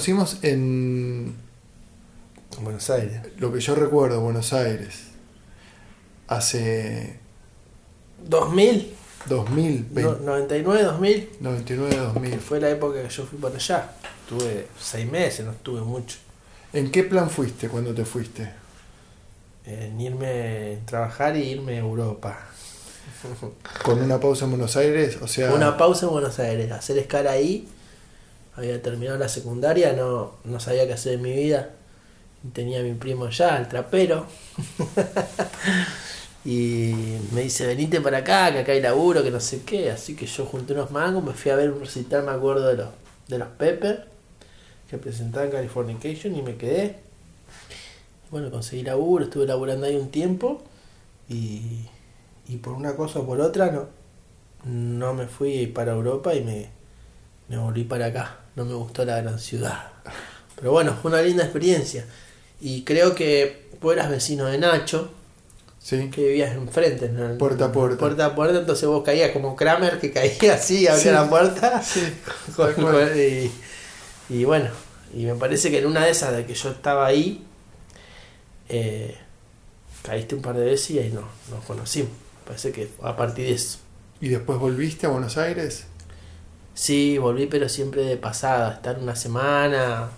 Conocimos en Buenos Aires. lo que yo recuerdo, Buenos Aires. Hace 2000, 2000, no- 99, 2000, 99, que 2000. fue la época que yo fui para allá. Estuve seis meses, no estuve mucho. ¿En qué plan fuiste cuando te fuiste? En irme a trabajar y irme a Europa. ¿Con una pausa en Buenos Aires? O sea, Una pausa en Buenos Aires, hacer escala ahí. Había terminado la secundaria, no, no sabía qué hacer en mi vida. Tenía a mi primo ya, el trapero. y me dice, venite para acá, que acá hay laburo, que no sé qué. Así que yo junté unos mangos, me fui a ver un recital, me acuerdo de los, de los Pepper, que presentaban Californication y me quedé. Bueno, conseguí laburo, estuve laburando ahí un tiempo y, y por una cosa o por otra no, no me fui para Europa y me, me volví para acá. No me gustó la gran ciudad. Pero bueno, fue una linda experiencia. Y creo que vos eras vecino de Nacho, sí. que vivías enfrente. ¿no? Puerta a puerta. Puerta a puerta, entonces vos caías como Kramer, que caía así, abría Sí. la puerta. Sí, Con- con- y, y bueno, y me parece que en una de esas de que yo estaba ahí, eh, caíste un par de veces y ahí no, nos conocimos. Parece que a partir de eso. ¿Y después volviste a Buenos Aires? Sí, volví, pero siempre de pasada, estar una semana,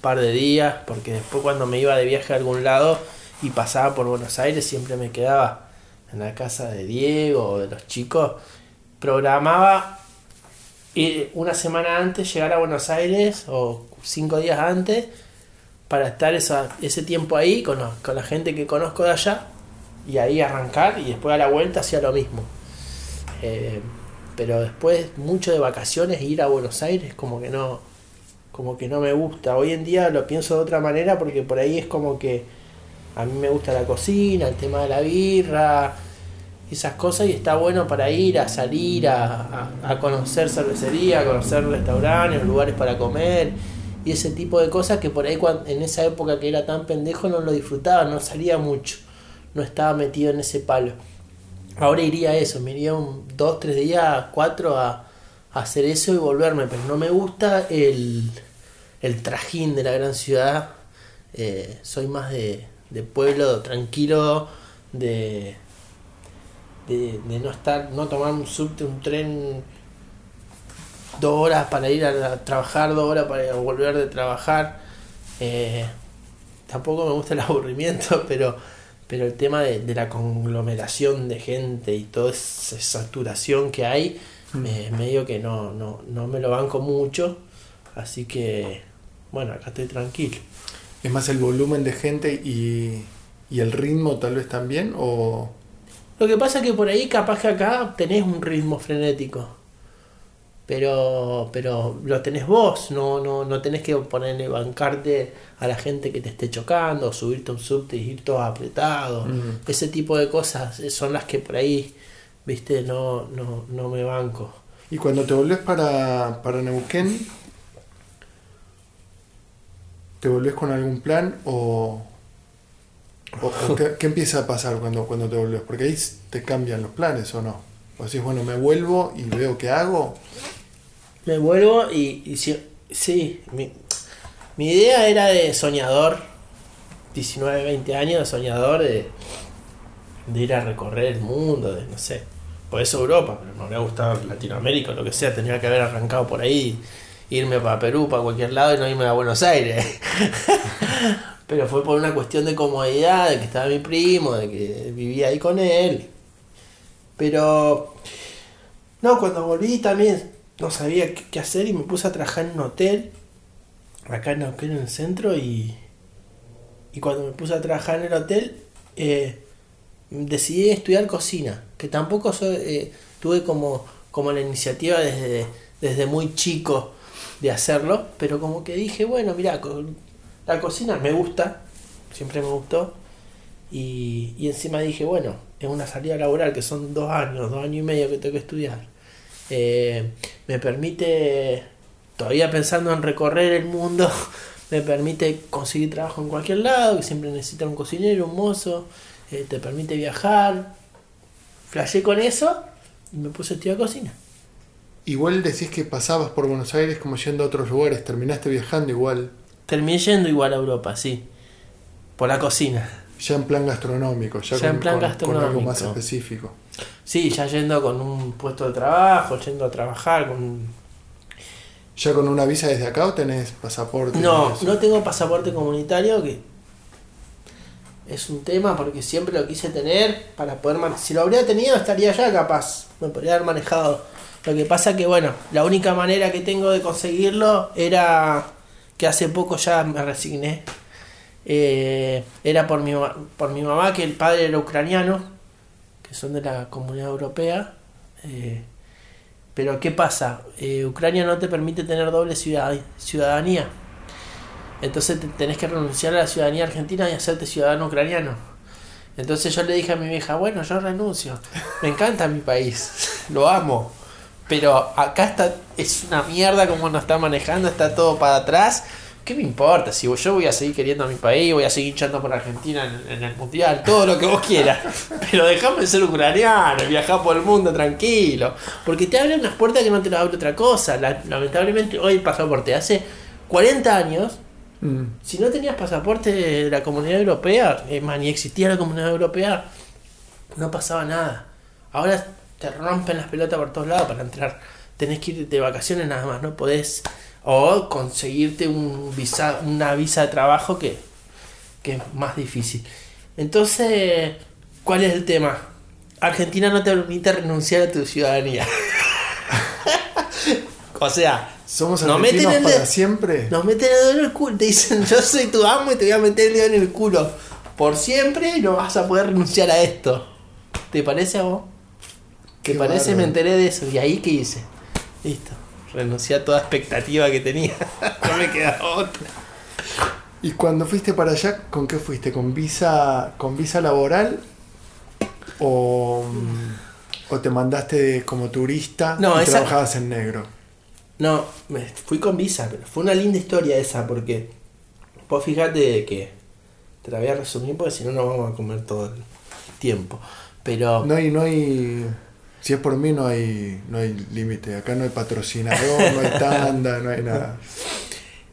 par de días, porque después cuando me iba de viaje a algún lado y pasaba por Buenos Aires, siempre me quedaba en la casa de Diego o de los chicos. Programaba ir una semana antes llegar a Buenos Aires o cinco días antes para estar esa, ese tiempo ahí con la gente que conozco de allá y ahí arrancar y después a la vuelta hacía lo mismo. Eh, pero después mucho de vacaciones ir a Buenos Aires como que no como que no me gusta. Hoy en día lo pienso de otra manera porque por ahí es como que a mí me gusta la cocina el tema de la birra esas cosas y está bueno para ir a salir a, conocer cervecería a conocer restaurantes lugares para comer y ese tipo de cosas que por ahí cuan- en esa época que era tan pendejo no lo disfrutaba no salía mucho no estaba metido en ese palo Ahora iría a eso, me iría un dos, tres días, cuatro a, hacer eso y volverme, pero no me gusta el, el trajín de la gran ciudad. Eh, soy más de, de pueblo, tranquilo, de, de, no estar, no tomar un subte, un tren dos horas para ir a, a trabajar, dos horas para volver de trabajar. Eh, tampoco me gusta el aburrimiento, pero pero el tema de, de la conglomeración de gente y toda esa saturación que hay, Mm. eh, medio que no, no, no me lo banco mucho, así que bueno, acá estoy tranquilo. ¿Es más el volumen de gente y, y el ritmo tal vez también? ¿O Lo que pasa es que por ahí capaz que acá tenés un ritmo frenético. Pero, pero lo tenés vos, no, no, no tenés que ponerle bancarte a la gente que te esté chocando, o subirte a un subte y ir todo apretado. Mm. Ese tipo de cosas son las que por ahí, viste, no, no, no me banco. Y cuando te volvés para, para Neuquén, ¿te volvés con algún plan o, o- o qué, qué empieza a pasar cuando, cuando te volvés? Porque ahí te cambian los planes o no. O decís, bueno, me vuelvo y veo qué hago. Me vuelvo y, si- sí, mi, idea era de soñador, 19, 20 años soñador, de, de ir a recorrer el mundo, de no sé, por eso Europa, pero me habría gustado Latinoamérica, lo que sea, tenía que haber arrancado por ahí, irme para Perú, para cualquier lado y no irme a Buenos Aires. pero fue por una cuestión de comodidad, de que estaba mi primo, de que vivía ahí con él. Pero no, cuando volví también no sabía qué, hacer y me puse a trabajar en un hotel, acá en en el centro, y, y cuando me puse a trabajar en el hotel, eh, decidí estudiar cocina, que tampoco eh, tuve como, como la iniciativa desde, desde muy chico de hacerlo, pero como que dije, bueno, mira, la cocina me gusta, siempre me gustó, y, y encima dije, bueno, es una salida laboral que son dos años, dos años y medio que tengo que estudiar. Eh, me permite, todavía pensando en recorrer el mundo, me permite conseguir trabajo en cualquier lado, que siempre necesita un cocinero, un mozo, eh, te permite viajar. Flashé con eso y me puse a estudiar cocina. igual decís que pasabas por Buenos Aires como yendo a otros lugares, terminaste viajando igual, Terminé yendo igual a Europa, sí. Por la cocina. Ya en plan gastronómico, ya, Ya con, en plan con- con algo más gastronómico. específico. Sí, ya yendo con un puesto de trabajo, yendo a trabajar con... ¿Ya con una visa desde acá o tenés pasaporte? No, no tengo pasaporte comunitario, que es un tema porque siempre lo quise tener para poder... man- Si lo habría tenido estaría ya capaz, me podría haber manejado. Lo que pasa que, bueno, la única manera que tengo de conseguirlo era que hace poco ya me resigné. Eh, era por mi, por mi mamá, que el padre era ucraniano, que son de la comunidad europea. eh, pero ¿qué pasa? Eh, Ucrania no te permite tener doble ciudad- ciudadanía. Entonces te- tenés que renunciar a la ciudadanía argentina y hacerte ciudadano ucraniano. Entonces yo le dije a mi vieja, bueno, yo renuncio. Me encanta mi país, lo amo. Pero acá está, es una mierda como nos está manejando, está todo para atrás. ¿Qué me importa? Si yo voy a seguir queriendo a mi país, voy a seguir hinchando por Argentina en, en el mundial, todo lo que vos quieras. Pero dejame de ser ucraniano, viajar por el mundo tranquilo. Porque te abren unas puertas que no te las abre otra cosa. La- lamentablemente, hoy el pasaporte hace 40 años Mm. si no tenías pasaporte de la comunidad europea, es más, ni existía la comunidad europea, no pasaba nada. Ahora te rompen las pelotas por todos lados para entrar. Tenés que ir de vacaciones nada más, no podés. O conseguirte un visa, una visa de trabajo que, que es más difícil. Entonces, ¿cuál es el tema? Argentina no te permite renunciar a tu ciudadanía. o sea, ¿Somos No argentinos meten el para de- siempre? nos meten el dedo en el culo. Te dicen, yo soy tu amo y te voy a meter el dedo en el culo. Por siempre y no vas a poder renunciar a esto. ¿Te parece a vos? ¿Te Qué parece? Me enteré de eso. ¿Y ahí qué hice? Listo. Renuncié a toda expectativa que tenía. no me queda otra. ¿Y cuando fuiste para allá, con qué fuiste? ¿Con visa, con visa laboral? ¿O, o te mandaste como turista No, y esa- trabajabas en negro? No, me fui con visa, pero fue una linda historia esa porque vos fíjate que te la voy a resumir porque si no nos vamos a comer todo el tiempo. Pero No hay, no hay. Si es por mí, no hay, no hay límite. Acá no hay patrocinador, no hay tanda, no hay nada.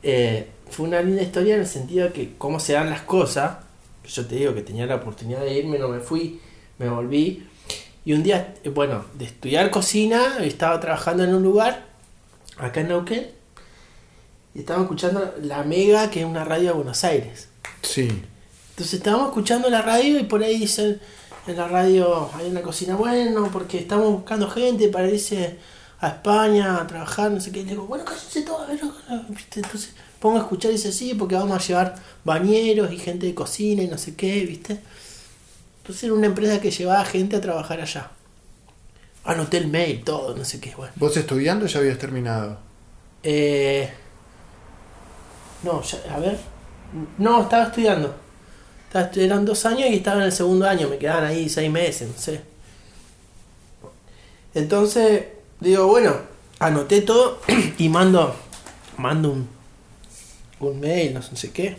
Eh, fue una linda historia en el sentido de que cómo se dan las cosas. Yo te digo que tenía la oportunidad de irme, no me fui, me volví. Y un día, eh, bueno, de estudiar cocina, estaba trabajando en un lugar, acá en Neuquén, y estaba escuchando la Mega, que es una radio de Buenos Aires. Sí. Entonces estábamos escuchando la radio y por ahí dicen en la radio hay una cocina bueno porque estamos buscando gente para irse a España a trabajar, no sé qué. Y le digo, bueno, cállense todos, a ver, ¿viste? Entonces pongo a escuchar y dice sí, porque vamos a llevar bañeros y gente de cocina y no sé qué, ¿viste? Entonces era una empresa que llevaba gente a trabajar allá. Anoté el mail, todo, no sé qué, bueno. ¿Vos estudiando ya habías terminado? Eh, no, ya- a ver. No, estaba estudiando. Eran dos años y estaba en el segundo año. Me quedaban ahí seis meses, no sé. Entonces, digo, bueno, anoté todo y mando, mando un, un mail, no sé qué.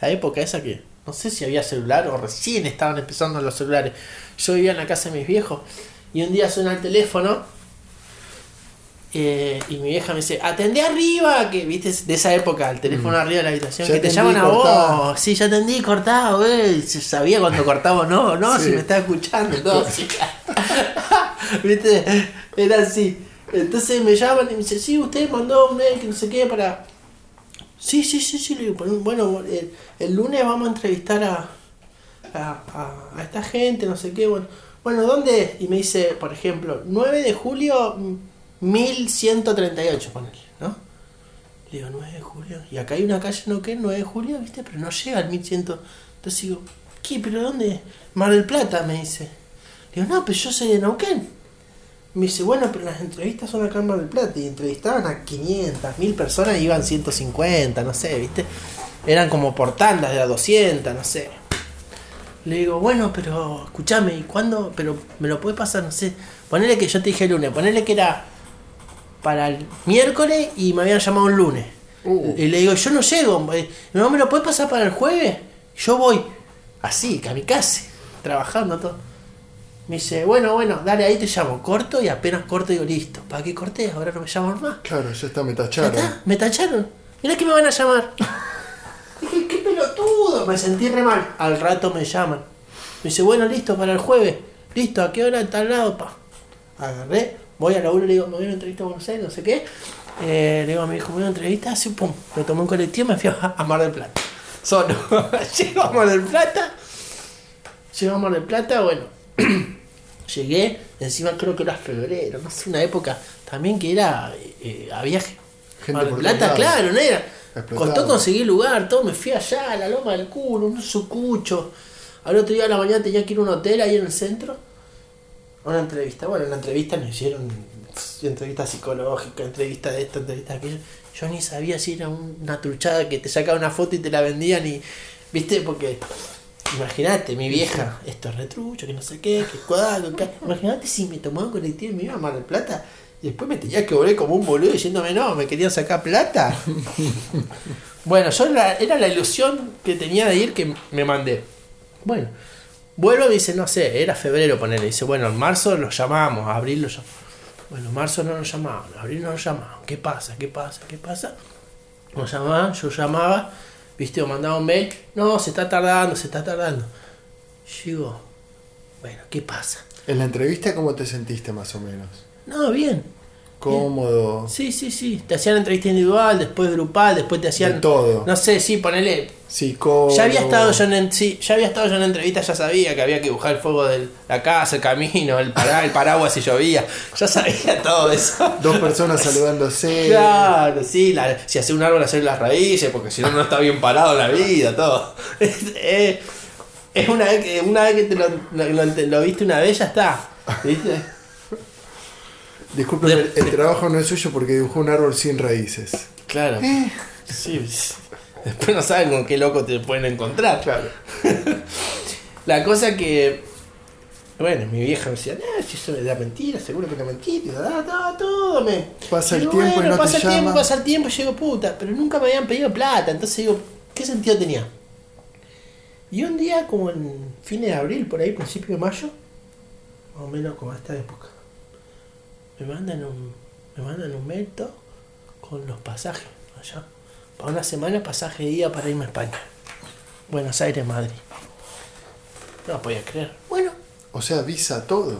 La época esa que no sé si había celular o recién estaban empezando los celulares. Yo vivía en la casa de mis viejos y un día suena el teléfono eh, y mi vieja me dice, atendé arriba, que viste de esa época, el teléfono arriba de la habitación, Ya que te llaman a cortá. vos. Sí, ya atendí, cortado. Se sabía cuando cortaba no, no, Sí. si me estaba escuchando, todo así. viste, era así. Entonces me llaman y me dice, sí, usted mandó un mail que no sé qué para... Sí, sí, sí, sí, le digo, "Bueno, el, el lunes vamos a entrevistar a, a, a- a esta gente, no sé qué, bueno, bueno, ¿dónde? es?". Y me dice, por ejemplo, 9 de julio, mm, 1138, ponele, ¿no? Le digo, 9 de julio, y acá hay una calle en Neuquén, 9 de julio, ¿viste? Pero no llega al 1100. Entonces digo, ¿qué? ¿Pero dónde? Mar del Plata, me dice. Le digo, no, pero yo soy de Neuquén. Me dice, bueno, pero las entrevistas son acá en Mar del Plata y entrevistaban a 500, 1000 personas y iban 150, no sé, ¿viste? Eran como por tandas de a 200, no sé. Le digo, bueno, pero escúchame, ¿y cuándo? Pero me lo puede pasar, no sé. Ponele que yo te dije el lunes, ponele que era para el miércoles y me habían llamado el lunes. Uh. Y le digo, yo no llego, eh, ¿no me lo puede pasar para el jueves? Yo voy así, kamikaze, trabajando todo. Me dice, bueno, bueno, dale, ahí te llamo. Corto y apenas corto digo, listo. ¿Para qué corté? Ahora no me llaman más. Claro, ya está, me ¿Ya tacharon. está? ¿Me tacharon? Mirá que me van a llamar. Dije, qué pelotudo. Me sentí re mal. Al rato me llaman. Me dice, bueno, listo, para el jueves. Listo, ¿a qué hora? Tal lado, pa. Agarré, voy a la y le digo, me voy a una entrevista a Buenos Aires, no sé qué. Eh, le digo a mi hijo, me voy a una entrevista, así, pum. Me tomé un colectivo y me fui a, a Mar del Plata. Solo. Llego a Mar del Plata. Llego a Mar del Plata, bueno. Llegué, encima creo que era febrero, no sé, una época también que era. eh, había Gente Mar del por Plata, claro, no era. Explotado. Costó conseguir lugar, todo, me fui allá, a la loma del culo, un sucucho. Al otro día de la mañana tenía que ir a un hotel ahí en el centro. Una entrevista. Bueno, en la entrevista nos hicieron pff, entrevista psicológica, entrevista de esto, entrevista de aquello. Yo ni sabía si era un- una truchada que te sacaba una foto y te la vendían y. ¿Viste? Porque. Imagínate, mi vieja, esto es retrucho, que no sé qué, que cuadro, que... Imagínate si me tomaba un colectivo y me iba a Mar del Plata y después me tenía que volver como un boludo diciéndome no, me querían sacar plata. bueno, yo la- era la ilusión que tenía de ir que me mandé. Bueno, vuelvo y dice, no sé, era febrero ponerle. Dice, bueno, en marzo los llamamos, abril los llamamos. Bueno, en marzo no nos llamaban, abril no nos llamaban. ¿Qué pasa? ¿Qué pasa? ¿Qué pasa? Nos llamaban, yo llamaba, viste, o mandaba un mail. No, se está tardando, se está tardando. Digo, bueno, ¿qué pasa? En la entrevista, ¿cómo te sentiste más o menos? No, bien. Cómodo. Sí, sí, sí. Te hacían entrevista individual, después grupal, después te hacían. De todo. No sé, sí, ponele. Psicólogo. Ya había estado yo en sí, ya había estado yo en entrevista, ya sabía que había que buscar el fuego de la casa, el camino, el, para, el paraguas si llovía. Ya sabía todo eso. Dos personas saludándose. Claro, sí, la- si hace un árbol hacer las raíces, porque si no no está bien parado la vida, todo. Es, es- es una vez que una vez que te lo, lo- lo- lo viste una vez ya está. ¿Viste? Disculpen, el, el trabajo no es suyo porque dibujó un árbol sin raíces. Claro. Sí, sí. Después no saben con qué loco te pueden encontrar. Claro. La cosa que. Bueno, mi vieja me decía, no, si eso es la mentira, seguro que es la mentira, y da, da, todo me. Pasa el tiempo y bueno, no te pasa el tiempo, llama. pasa el tiempo, y digo, puta, pero nunca me habían pedido plata, entonces digo, ¿qué sentido tenía? Y un día, como en fines de abril, por ahí, principio de mayo, más o menos como a esta época, me mandan un, me mandan un mail todo con los pasajes allá. Para una semana pasaje de día para irme a España. Buenos Aires, Madrid. No podía creer. Bueno, O sea, visa todo.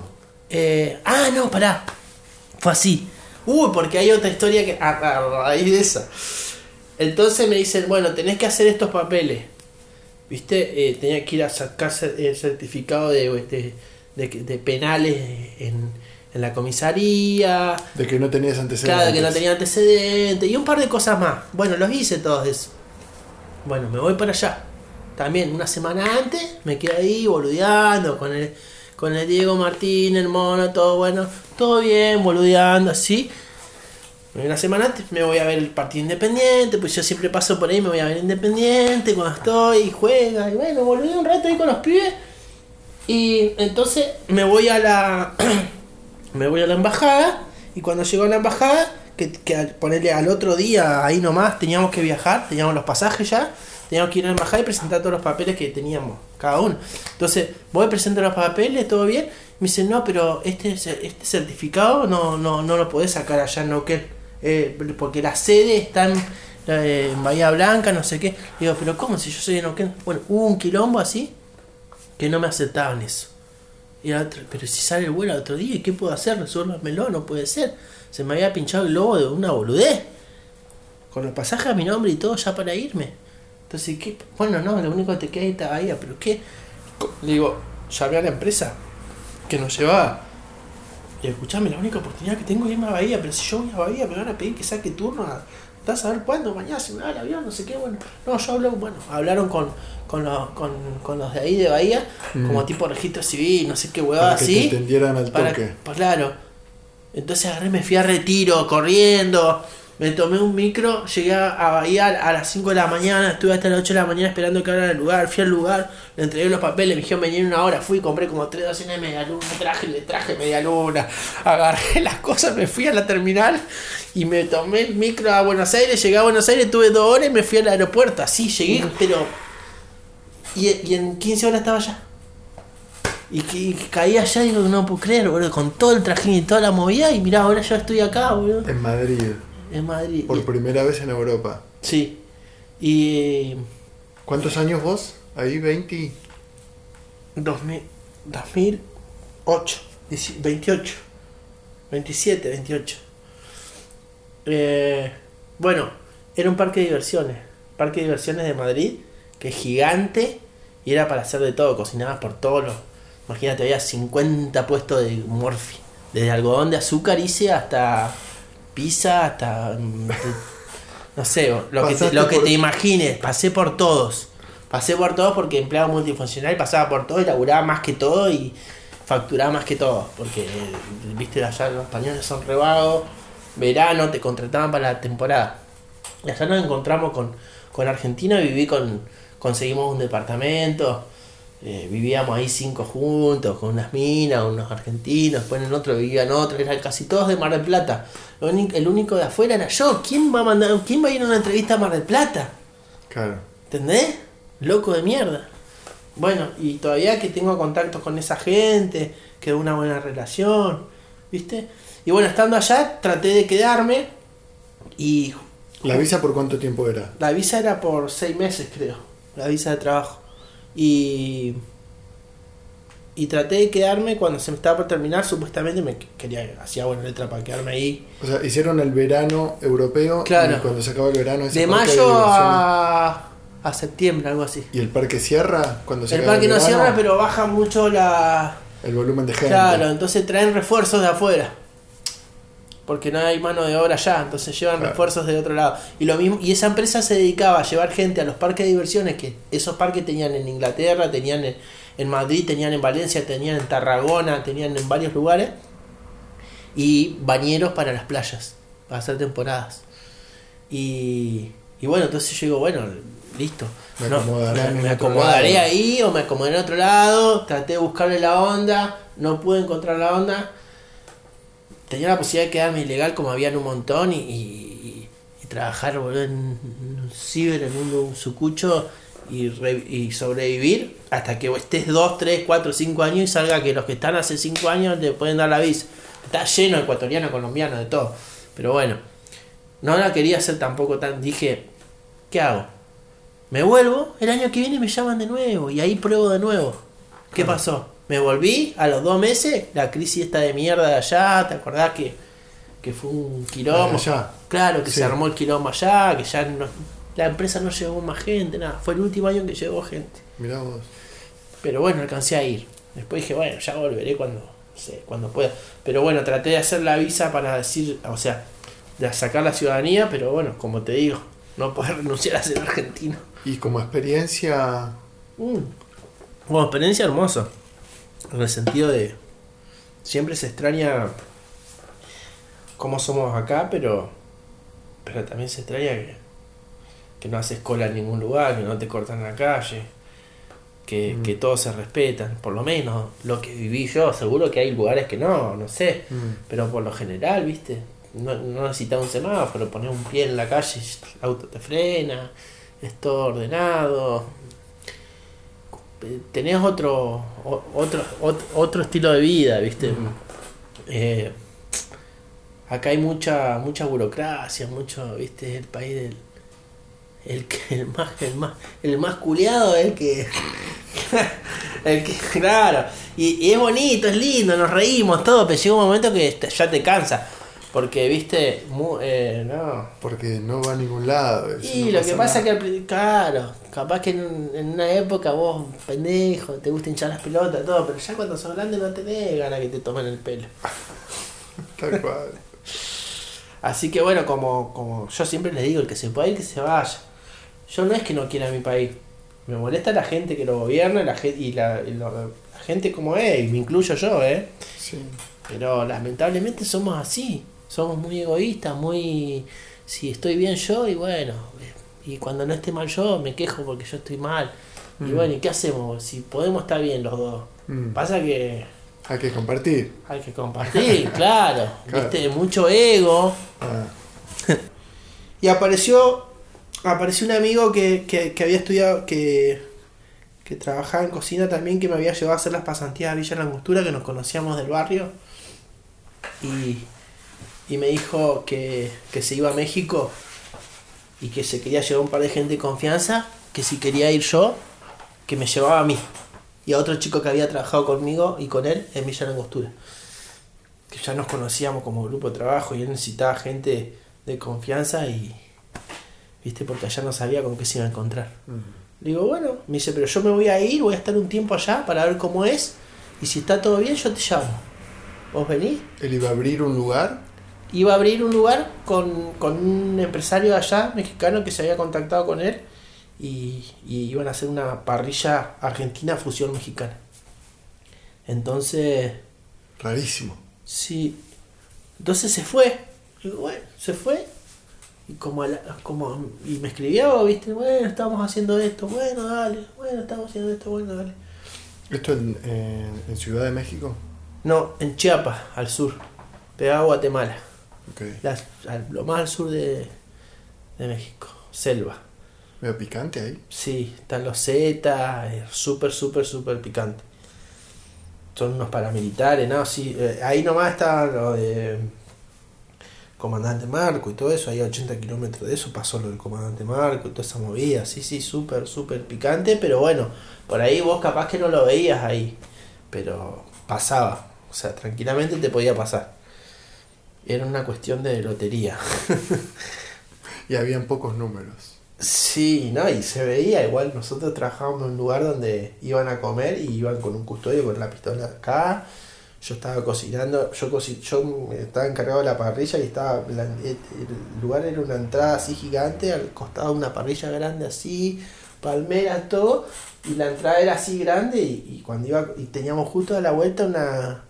eh, ah, no, pará. Fue así. Uy, porque hay otra historia que a, a raíz de esa. Entonces me dicen, bueno, tenés que hacer estos papeles. ¿Viste? Eh, tenía que ir a sacar el certificado de, de, de- de penales en, en la comisaría. De que no tenías antecedentes. Claro, que no tenía antecedentes y un par de cosas más. Bueno, los hice todos eso. Bueno, me voy para allá. También una semana antes me quedé ahí boludeando con el, con el Diego Martín, el mono, todo bueno, todo bien, boludeando así. Una semana antes me voy a ver el partido independiente, pues yo siempre paso por ahí, me voy a ver independiente cuando estoy, y juega, y bueno, boludeo un rato ahí con los pibes. Y entonces me voy a la. me voy a la embajada. Y cuando llego a la embajada, que, que al ponerle al otro día, ahí nomás, teníamos que viajar, teníamos los pasajes ya. Teníamos que ir a la embajada y presentar todos los papeles que teníamos, cada uno. Entonces, voy a presentar los papeles, todo bien. Me dicen, no, pero este, este certificado no, no, no lo podés sacar allá en Neuquén. eh, porque la sede está en, eh, en Bahía Blanca, no sé qué. Digo, pero ¿cómo si yo soy de Neuquén? Bueno, hubo un quilombo así que no me aceptaban eso. Y la pero si sale el vuelo otro día, ¿qué puedo hacer? Resuélvamelo, no puede ser. Se me había pinchado el lobo de una boludez. Con los pasajes a mi nombre y todo ya para irme. Entonces, ¿qué? Bueno, no, lo único que te queda ahí está Bahía, pero ¿qué? Le digo, llamé a la empresa que nos llevaba. Y escuchame, la única oportunidad que tengo es irme a Bahía, pero si yo voy a Bahía me van a pedir que saque turno. A, ¿Estás a ver cuándo? Mañana se me va el avión, no sé qué, bueno. No, yo hablo, bueno, hablaron con, con, los, con, con los de ahí de Bahía, como tipo registro civil, no sé qué huevada que así. te atendieran al Para- toque. pues claro. Entonces agarré, me fui a retiro, corriendo. Me tomé un micro, llegué a Bahía a las 5 de la mañana, estuve hasta las 8 de la mañana esperando que abran el lugar, fui al lugar, le entregué los papeles, me dijeron venir en una hora, fui, compré como tres docenas de media luna, traje, le traje media luna, agarré las cosas, me fui a la terminal y me tomé el micro a Buenos Aires, llegué a Buenos Aires, tuve dos horas y me fui al aeropuerto, así llegué, pero... Y, y en 15 horas estaba allá. Y y caí allá y digo, no puedo creer, boludo, con todo el trajín y toda la movida. Y mirá, ahora yo estoy acá, boludo, En Madrid, en Madrid. por Y- primera vez en Europa. sí. Y. ¿Cuántos años vos? Ahí, 20. 2000, 2008, 18, 28, 27, 28. Eh, bueno, era un parque de diversiones. Parque de diversiones de Madrid, que es gigante y era para hacer de todo. Cocinabas por todos los. Imagínate, había 50 puestos de morfi. Desde algodón de azúcar hice hasta pizza, hasta. mm, No sé, lo que, te, Pasaste lo que por- te imagines. Pasé por todos. Pasé por todos porque empleado multifuncional pasaba por todo y laburaba más que todo y facturaba más que todo. Porque, eh, viste, allá los españoles son rebagos. Verano, te contrataban para la temporada. Y allá nos encontramos con, con Argentina, viví con, conseguimos un departamento, eh, vivíamos ahí cinco juntos, con unas minas, unos argentinos, después en otro vivían otros, eran casi todos de Mar del Plata. El único de afuera era yo. ¿Quién va a mandar, quién va a ir a una entrevista a Mar del Plata? Claro. ¿Entendés? Loco de mierda. Bueno, y todavía que tengo contactos con esa gente, que una buena relación, ¿viste? Y bueno, estando allá, traté de quedarme y ¿La visa por cuánto tiempo era? la visa era por seis meses, creo. La visa de trabajo. Y. Y traté de quedarme cuando se me estaba por terminar. Supuestamente me quería. Hacía buena letra para quedarme ahí. O sea, hicieron el verano europeo Claro. y cuando se acabó el verano ese De mayo a. a septiembre, algo así. ¿Y el parque cierra cuando se El parque no verano? cierra, pero baja mucho la. El volumen de gente. Claro, entonces traen refuerzos de afuera. Porque no hay mano de obra allá, entonces llevan Claro. refuerzos de otro lado. Y lo mismo, y esa empresa se dedicaba a llevar gente a los parques de diversiones que esos parques tenían en Inglaterra, tenían en, en Madrid, tenían en Valencia, tenían en Tarragona, tenían en varios lugares. Y bañeros para las playas, para hacer temporadas. Y, y bueno, entonces yo digo, bueno, listo. Me No, acomodaré me- en me otro acomodaré lado. ahí o me acomodé en otro lado, traté de buscarle la onda, no pude encontrar la onda. Tenía la posibilidad de quedarme ilegal como habían un montón y, y- y trabajar boludo, en un ciber, en un, sucucho y, re- y sobrevivir hasta que estés 2, 3, 4, 5 años y salga que los que están hace 5 años le pueden dar la visa. Está lleno de ecuatoriano, colombiano, de todo. Pero bueno, no la quería hacer tampoco tan. Dije, ¿qué hago? Me vuelvo, el año que viene me llaman de nuevo y ahí pruebo de nuevo. ¿Qué Claro. pasó? Me volví a los dos meses, la crisis esta de mierda de allá, ¿te acordás que, que fue un quilombo? Allá. Claro, que Sí. se armó el quilombo allá, que ya no- la empresa no llegó más gente, nada. Fue el último año que llegó gente. Mirá vos. Pero bueno, alcancé a ir. Después dije, bueno, ya volveré cuando, no sé, cuando pueda. Pero bueno, traté de hacer la visa para decir, o sea, de sacar la ciudadanía, pero bueno, como te digo, no poder renunciar a ser argentino. Y como experiencia, Mm. Bueno, experiencia hermosa. En el sentido de. Siempre se extraña cómo somos acá, pero. Pero también se extraña que, que no haces cola en ningún lugar, que no te cortan la calle, que, Mm. que todos se respetan. Por lo menos lo que viví yo. Seguro que hay lugares que no, no sé. mm, Pero por lo general, viste, no, no necesitas un semáforo, poner un pie en la calle, el auto te frena, es todo ordenado. Tenés otro, otro, ot- otro estilo de vida, viste. Eh, acá hay mucha, mucha burocracia, mucho, viste, es el país del. El, que, el más, el más, el más culiado es el que. el que, claro. Y, y es bonito, es lindo, nos reímos, todo, pero llega un momento que ya te cansa. Porque, viste, mu- eh, no. porque no va a ningún lado. Y no lo que pasa nada. es que, claro, capaz que en, en una época vos, pendejo, te gusta hinchar las pelotas, todo, pero ya cuando sos grande no tenés ganas que te tomen el pelo. Tal cual. Así que bueno, como, como yo siempre les digo, el que se pueda ir, que se vaya. Yo no es que no quiera mi país. Me molesta la gente que lo gobierna la gente, y, la, y lo- la gente como es, y me incluyo yo, ¿eh? Sí. Pero lamentablemente somos así. Somos muy egoístas, muy... Si estoy bien yo, y bueno. Y cuando no esté mal yo, me quejo porque yo estoy mal. Y Mm. bueno, ¿y qué hacemos? Si podemos estar bien los dos. Mm. Pasa que Hay que compartir. hay que compartir, claro. Claro. Viste, mucho ego. Ah, Y apareció, apareció un amigo que, que, que había estudiado, que, que trabajaba en cocina también, que me había llevado a hacer las pasantías a Villa La Angostura, que nos conocíamos del barrio. Y, y me dijo que, que se iba a México y que se quería llevar un par de gente de confianza, que si quería ir yo, que me llevaba a mí. Y a otro chico que había trabajado conmigo y con él en Villa La Angostura. Que ya nos conocíamos como grupo de trabajo y él necesitaba gente de confianza y, viste, porque allá no sabía con qué se iba a encontrar. Le digo, bueno, me dice, pero yo me voy a ir, voy a estar un tiempo allá para ver cómo es. Y si está todo bien, yo te llamo. ¿Vos venís? Él iba a abrir un lugar. Iba a abrir un lugar con, con un empresario allá, mexicano, que se había contactado con él. Y, y iban a hacer una parrilla argentina fusión mexicana. Entonces, Rarísimo. sí. Entonces se fue. Bueno, se fue. Y como, a la- como y me escribió, viste, bueno, estamos haciendo esto, bueno, dale, bueno, estamos haciendo esto, bueno, dale. ¿Esto en, en- en Ciudad de México? No, en Chiapas, al sur, pegado a Guatemala, Ok. las- al- lo más al sur de, de México, selva. ¿Veo picante ahí? Sí, están los Zetas, súper, súper, súper picante. Son unos paramilitares, no, sí, eh, ahí nomás está lo de Comandante Marco y todo eso, ahí a 80 kilómetros de eso pasó lo del Comandante Marco y toda esa movida, sí, sí, súper, súper picante, pero bueno, por ahí vos capaz que no lo veías ahí, pero pasaba, o sea, tranquilamente te podía pasar. Era una cuestión de lotería. Y habían pocos números. Sí, no, y se veía, igual nosotros trabajábamos en un lugar donde iban a comer y iban con un custodio con la pistola acá. Yo estaba cocinando, yo coci- yo estaba encargado de la parrilla y estaba la- el, el lugar era una entrada así gigante, al costado una parrilla grande así, palmeras, todo, y la entrada era así grande y, y cuando iba y teníamos justo a la vuelta una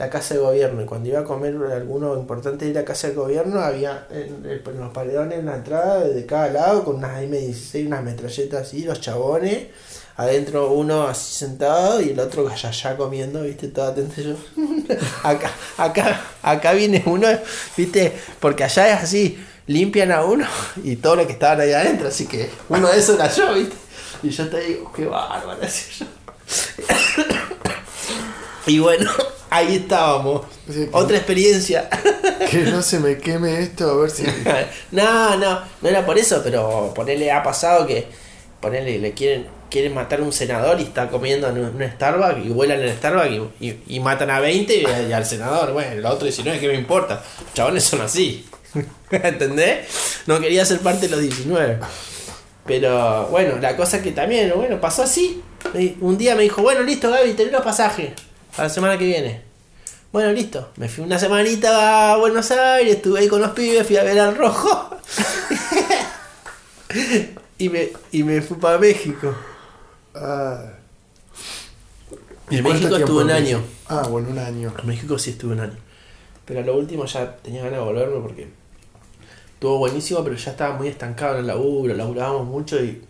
la casa de gobierno y cuando iba a comer alguno importante de la casa de gobierno había en, en los paredones una entrada de cada lado con unas M16, unas metralletas así, los chabones, adentro uno así sentado y el otro allá, comiendo, viste, todo atento yo. acá, acá, acá viene uno, viste, porque allá es así, limpian a uno y todo lo que estaban ahí adentro, así que uno de esos era yo, viste. Y yo te digo, qué bárbaro. Y bueno, ahí estábamos. Que- Otra experiencia. Que no se me queme esto, a ver si. no, no, no era por eso, pero ponerle ha pasado que ponerle le quieren quieren matar a un senador y está comiendo en un, Starbucks y vuelan en el Starbucks y, y- y matan a 20 y, y al senador, bueno, el otro 19, ¿qué me importa? Los chabones son así. ¿Entendés? No quería ser parte de los 19. Pero bueno, la cosa que también, bueno, pasó así. Un día me dijo, bueno, listo, Gaby, tenés los pasajes para la semana que viene. Bueno, listo. Me fui una semanita a Buenos Aires, estuve ahí con los pibes, fui a ver al rojo. y, me, y me fui para México. Ah. En México estuve un año. Ah, bueno, un año. En México sí estuve un año. Pero a lo último ya tenía ganas de volverme porque estuvo buenísimo, pero ya estaba muy estancado en el laburo, laburábamos mucho y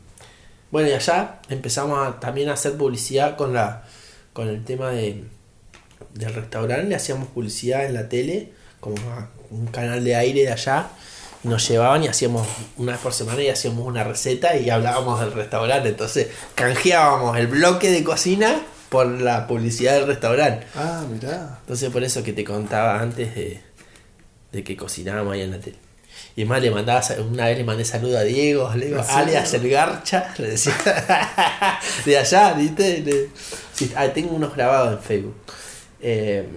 bueno, y allá empezamos a, también a hacer publicidad con la con el tema de del restaurante, le hacíamos publicidad en la tele, como un canal de aire de allá, y nos llevaban y hacíamos una vez por semana y hacíamos una receta y hablábamos del restaurante, entonces canjeábamos el bloque de cocina por la publicidad del restaurante. Ah, mirá. Entonces por eso que te contaba antes de, de que cocinábamos ahí en la tele. Y más le mandaba, una vez le mandé saludo a Diego, le digo, ¿En alias el garcha, le decía, de allá, ¿viste? Le- sí, ah, tengo unos grabados en Facebook. Eh,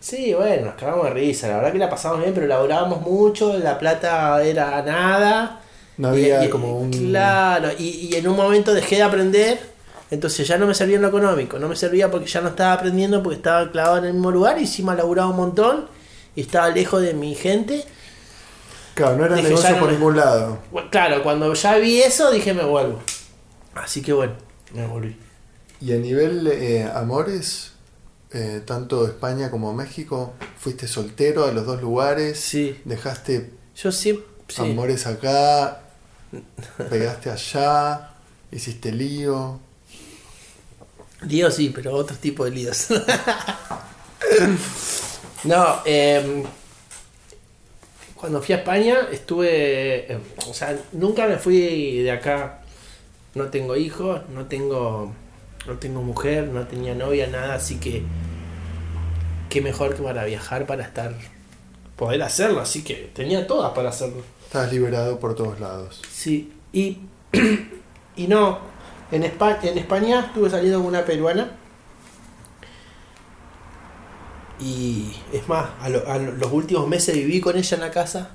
sí, bueno, nos cagamos de risa, la verdad que la pasamos bien, pero laburábamos mucho, la plata era nada. No había Y- y- como un. Claro, y, y en un momento dejé de aprender, entonces ya no me servía en lo económico, no me servía porque ya no estaba aprendiendo, porque estaba clavado en el mismo lugar, y encima laburaba un montón, y estaba lejos de mi gente. Claro, no era Dije, negocio no por ningún lado. Bueno, claro, cuando ya vi eso dije me vuelvo. Así que bueno, me volví. Y a nivel eh, amores, eh, tanto España como México, fuiste soltero a los dos lugares, Sí, dejaste yo. Sí. amores acá, pegaste allá, hiciste lío. Lío sí, pero otro tipo de líos. no, eh, cuando fui a España estuve, eh, o sea, nunca me fui de acá. No tengo hijos, no tengo no tengo mujer, no tenía novia, nada, así que qué mejor que para viajar, para estar, poder hacerlo, así que tenía todas para hacerlo. Estás liberado por todos lados. Sí, y, y no, en España, en España estuve saliendo con una peruana. Y es más, a, lo- a lo- los últimos meses viví con ella en la casa.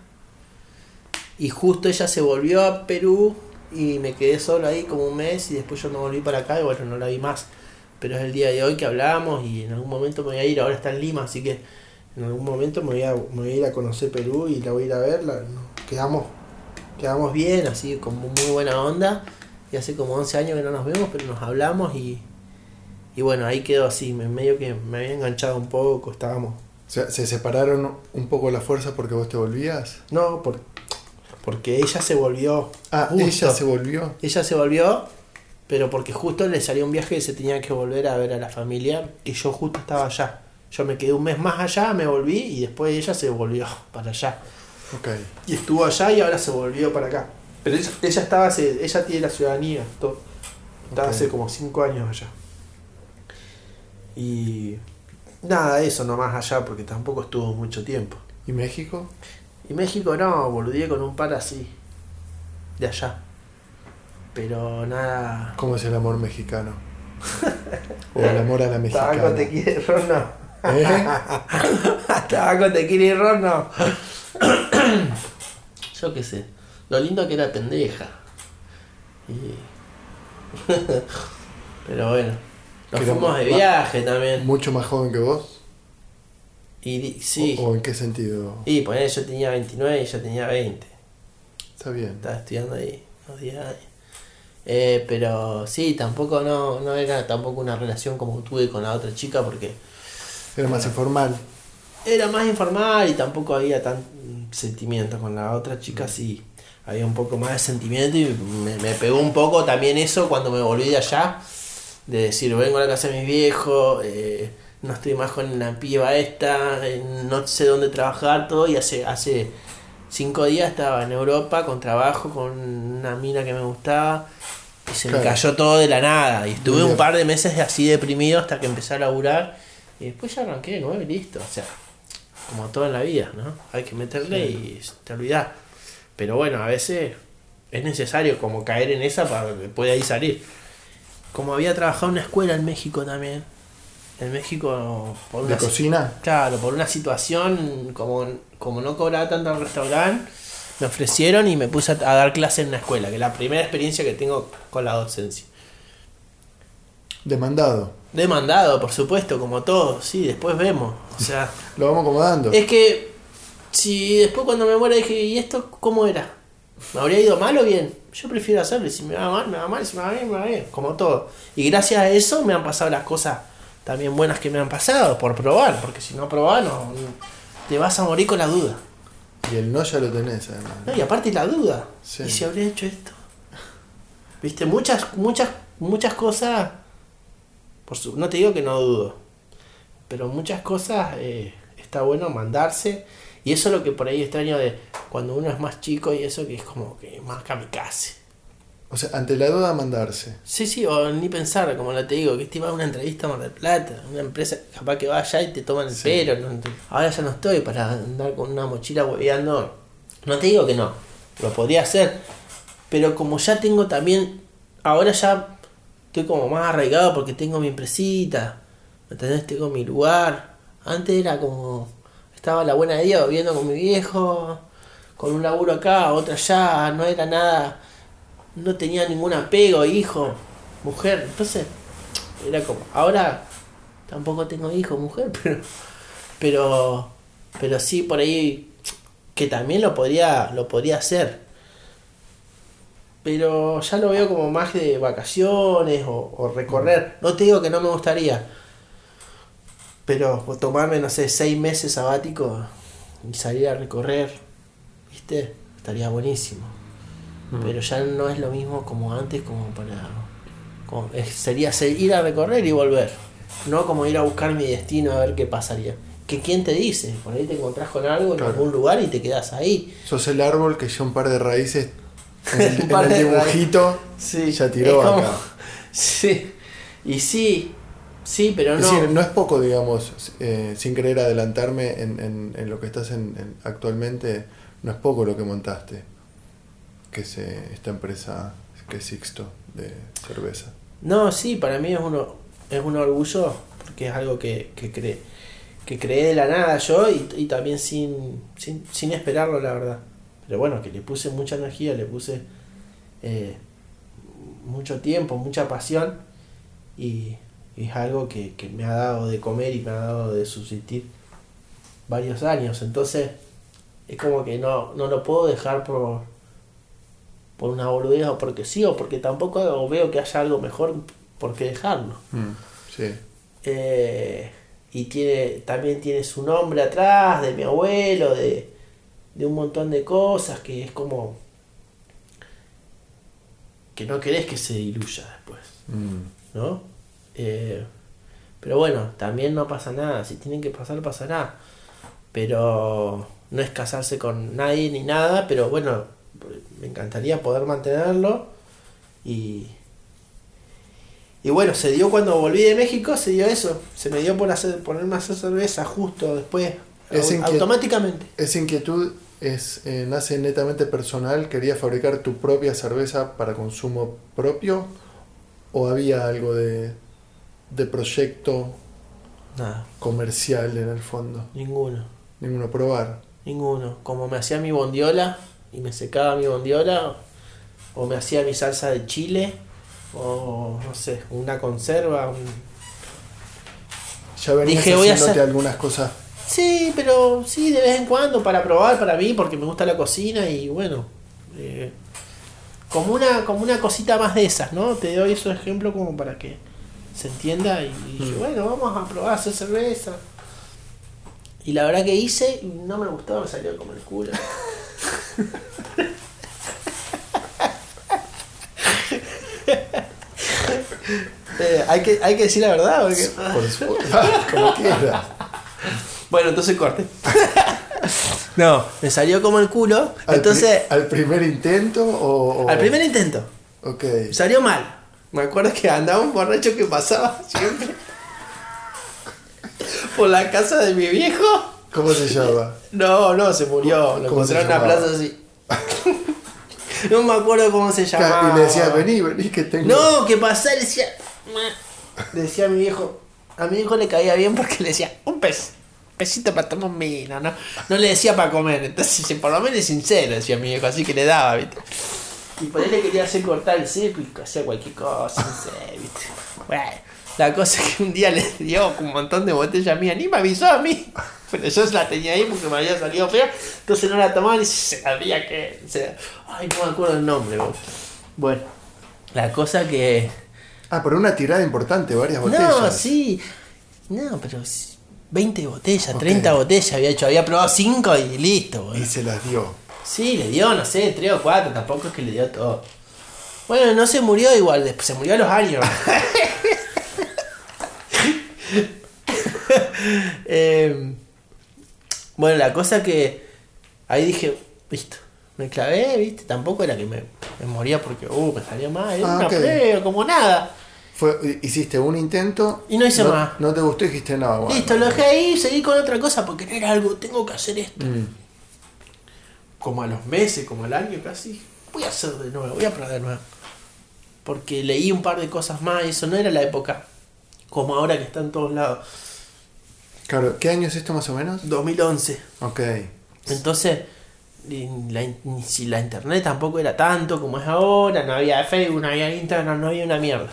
Y justo ella se volvió a Perú y me quedé solo ahí como un mes y después yo me volví para acá y bueno, no la vi más. Pero es el día de hoy que hablamos y en algún momento me voy a ir, ahora está en Lima, así que en algún momento me voy a, me voy a ir a conocer Perú y la voy a ir a ver. quedamos, quedamos bien, así como muy buena onda. Y hace como 11 años que no nos vemos, pero nos hablamos y, y bueno, ahí quedó así, me, medio que me había enganchado un poco, estábamos... ¿se separaron un poco la fuerza porque vos te volvías? No, por, porque ella se volvió... Ah, justo. ella se volvió. Ella se volvió, pero porque justo le salió un viaje y se tenía que volver a ver a la familia y yo justo estaba allá. Yo me quedé un mes más allá, me volví y después ella se volvió para allá. Ok. Y estuvo allá y ahora se volvió para acá. Pero ella, ella estaba hace, ella tiene la ciudadanía, todo. Estaba hace como 5 años allá. Y nada, eso nomás allá porque tampoco estuvo mucho tiempo. ¿Y México? Y México no, boludí con un par así. De allá. Pero nada. ¿Cómo es el amor mexicano? O el amor a la mexicana. Tabaco te quiere ron no. ¿Eh? Tabaco te quiere ron no. Yo qué sé. Lo lindo que era pendeja. Y... Pero bueno. Nos fuimos de viaje también. ¿Mucho más joven que vos? Y sí. ¿O, o en qué sentido? Y poner yo tenía 29 y ella tenía 20. Está bien. Estaba estudiando ahí unos 10 años. Eh, pero sí, tampoco no, no era tampoco una relación como tuve con la otra chica porque Era más informal. era más informal y tampoco había tan sentimiento con la otra chica sí había un poco más de sentimiento y me, me pegó un poco también eso cuando me volví de allá de decir vengo a la casa de mis viejos eh, no estoy más con la piba esta eh, no sé dónde trabajar todo y hace hace cinco días estaba en Europa con trabajo con una mina que me gustaba y se me cayó todo de la nada y estuve un par de meses así deprimido hasta que empecé a laburar y después ya arranqué de nuevo y listo o sea como todo en la vida, ¿no? Hay que meterle y te olvidás. Pero bueno, a veces es necesario como caer en esa para que pueda ahí salir. Como había trabajado en una escuela en México también. En México, por ¿De una, cocina? claro, por una situación, como, como no cobraba tanto el restaurante, me ofrecieron y me puse a, a dar clase en una escuela, que es la primera experiencia que tengo con la docencia. Demandado. Demandado, por supuesto, como todo, sí, después vemos. O sea, Lo vamos acomodando. Es que si después cuando me muera dije, ¿y esto cómo era? ¿Me habría ido mal o bien? Yo prefiero hacerlo, y si me va mal, me va mal, si me va bien, me va bien, como todo. Y gracias a eso me han pasado las cosas también buenas que me han pasado, por probar, porque si no probás, no, te vas a morir con la duda. Y el no ya lo tenés, además. No, y aparte la duda, Sí. ¿y si habría hecho esto? Viste, muchas, muchas, muchas cosas, por su, no te digo que no dudo, pero muchas cosas eh, está bueno mandarse. Y eso es lo que por ahí extraño de cuando uno es más chico y eso que es como que más kamikaze. O sea, ante la duda, mandarse. Sí, sí, o ni pensar, como te digo, que te va a una entrevista a Mar del Plata, una empresa capaz que va allá y te toman el Sí. pelo. ¿no? Ahora ya no estoy para andar con una mochila hueveando. No te digo que no, lo podría hacer, pero como ya tengo también, ahora ya estoy como más arraigado porque tengo mi empresita, ¿me entendés? Tengo mi lugar. Antes era como, estaba la buena día viviendo con mi viejo, con un laburo acá, otro allá, no era nada no tenía ningún apego, hijo, mujer. Entonces, era como, ahora tampoco tengo hijo, mujer, pero, pero, pero sí por ahí que también lo podría, lo podría hacer. Pero ya lo veo como más de vacaciones o, o recorrer. No te digo que no me gustaría. Pero tomarme, no sé, seis meses sabático y salir a recorrer, ¿viste? Estaría buenísimo. Pero ya no es lo mismo como antes como para como- es- sería ser- ir a recorrer y volver. No como ir a buscar mi destino a ver qué pasaría. Que quién te dice por ahí te encontrás con algo en algún lugar y te quedas ahí. Sos el árbol que ya un par de raíces en el, en dibujito sí ya tiró acá. sí. Y sí, sí, pero Es no. decir, no es poco, digamos, eh, sin querer adelantarme en, en- en lo que estás en, en- actualmente, no es poco lo que montaste, que es esta empresa que es Sixto de cerveza. No, sí, para mí es uno es un orgullo porque es algo que, que que creé de la nada yo y, y también sin, sin, sin esperarlo, la verdad. Pero bueno, que le puse mucha energía, le puse eh, mucho tiempo, mucha pasión y es algo que, que me ha dado de comer y me ha dado de subsistir varios años. Entonces es como que no, no lo puedo dejar por, por una boludez o porque sí o porque tampoco veo que haya algo mejor por qué dejarlo. Mm, sí. Eh, y tiene también tiene su nombre atrás, de mi abuelo, de, de un montón de cosas que es como que no querés que se diluya después, Mm, ¿no? Eh, pero bueno, también no pasa nada, si tienen que pasar, pasará. Pero no es casarse con nadie ni nada, pero bueno, me encantaría poder mantenerlo y, y bueno, se dio cuando volví de México, se dio eso. Se me dio por hacer, ponerme a hacer cerveza justo después, Es au- inquiet- automáticamente. Esa inquietud es, eh, nace netamente personal. ¿Querías fabricar tu propia cerveza para consumo propio? ¿O había algo de, de proyecto Nada, comercial en el fondo? ninguno, Ninguno probar. ninguno. Como me hacía mi bondiola y me secaba mi bondiola, o me hacía mi salsa de chile, o no sé, una conserva. un- Ya venías Dije, voy a hacer- algunas cosas. Sí, pero sí, de vez en cuando para probar para mí, porque me gusta la cocina y bueno. eh, como, una, como una cosita más de esas, ¿no? Te doy esos ejemplos como para que se entienda y dije, Mm. bueno, vamos a probar a hacer cerveza. Y la verdad que hice y no me gustó, me salió como el culo. Eh, hay, que, hay que decir la verdad. Porque... Por supuesto. Como quieras. Bueno, entonces corte. no, me salió como el culo. ¿Al, pri- Entonces, ¿Al primer intento o, o- al primer intento, Ok. salió mal. Me acuerdo que andaba un borracho que pasaba siempre por la casa de mi viejo. ¿Cómo se llama? No, no, se murió. Lo ¿Cómo se encontré en una plaza así. no me acuerdo cómo se llamaba. Y le decía, vení, vení que tengo. No, que pasaba, le decía. Decía a mi viejo. A mi hijo le caía bien porque le decía, un pez. Pesito para tomar un vino, ¿no? No le decía para comer. Entonces, por lo menos es sincero, decía mi viejo, así que le daba, ¿viste? Y por él le quería hacer cortar el y hacía cualquier cosa, no sé, ¿viste? Bueno, la cosa es que un día le dio un montón de botellas mías, ni me avisó a mí. Pero yo la tenía ahí porque me había salido fea, entonces no la tomaban y se sabía que. se- ay, no me acuerdo el nombre, vos. Bueno, la cosa que. Ah, pero una tirada importante, varias botellas. No, sí. No, pero s- 20 botellas, Ok. 30 botellas había hecho. Había probado 5 y listo, boludo. Y se las dio. Sí, le dio, no sé, 3 o 4. Tampoco es que le dio todo. Bueno, no se murió igual, después se murió a los años. Eh, bueno, la cosa que ahí dije, listo, me clavé, viste, tampoco era que me, me moría porque, uh, me salió mal, era Ah, una ok. prueba, como nada. Fue, hiciste un intento. Y no hice más. No te gustó y dijiste, no, bueno. Listo, lo dejé ahí, seguí con otra cosa porque no era algo, tengo que hacer esto. Mm. Como a los meses, como al año casi, voy a hacer de nuevo, voy a probar de nuevo. Porque leí un par de cosas más y eso no era la época como ahora que está en todos lados. Claro, ¿qué año es esto más o menos? 2011. Ok. Entonces, y la, si la internet tampoco era tanto como es ahora, no había Facebook, no había Instagram, no había una mierda.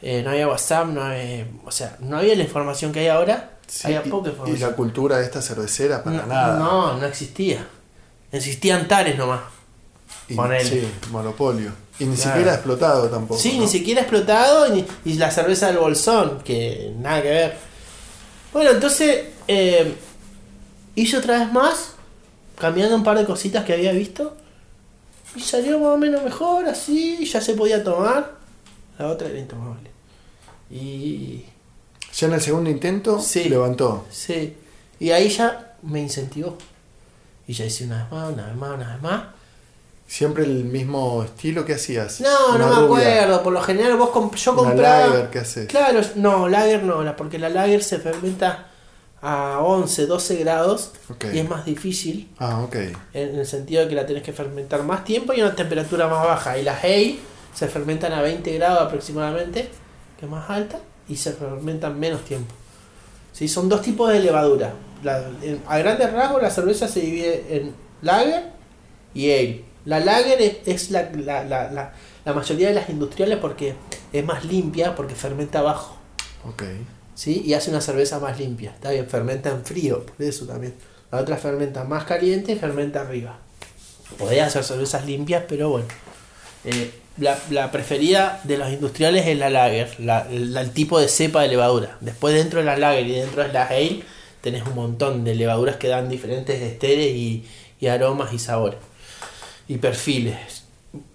Eh, no había WhatsApp, no había, o sea, no había la información que hay ahora, Sí, había y- poca y, información. la cultura de esta cervecera para no, nada. no, no existía. Existían tares nomás. Y- sí, monopolio. Y ni Claro. siquiera explotado tampoco. Sí, ¿no? ni siquiera explotado y la cerveza del bolsón, que nada que ver. Bueno, entonces eh, hice otra vez más, cambiando un par de cositas que había visto. Y salió más o menos mejor, así, ya se podía tomar. La otra era intomable. Y Ya en el segundo intento Sí. levantó. sí, y ahí ya me incentivó. Y ya hice una vez más, una vez más, una vez más. ¿Siempre el mismo estilo que hacías? No, no me rubia, acuerdo. Por lo general vos comp- yo Una compraba... lager, ¿qué haces? Claro, no, lager no, porque la lager se fermenta a 11, 12 grados y es más difícil Ah, ok. en el sentido de que la tenés que fermentar más tiempo y a una temperatura más baja. Y las ale se fermentan a 20 grados aproximadamente, que es más alta, y se fermentan menos tiempo. ¿Sí? Son dos tipos de levadura. La- en- a grandes rasgos la cerveza se divide en lager y ale. La lager es, es la, la, la, la, mayoría de las industriales porque es más limpia, porque fermenta abajo. Ok. ¿sí? Y hace una cerveza más limpia. Está bien, fermenta en frío, por eso también. La otra fermenta más caliente y fermenta arriba. Podría hacer cervezas limpias, pero bueno. Eh, la, la preferida de los industriales es la lager, la- la- el tipo de cepa de levadura. Después dentro de la lager y dentro de la ale tenés un montón de levaduras que dan diferentes esteres y, y aromas y sabores. Y perfiles.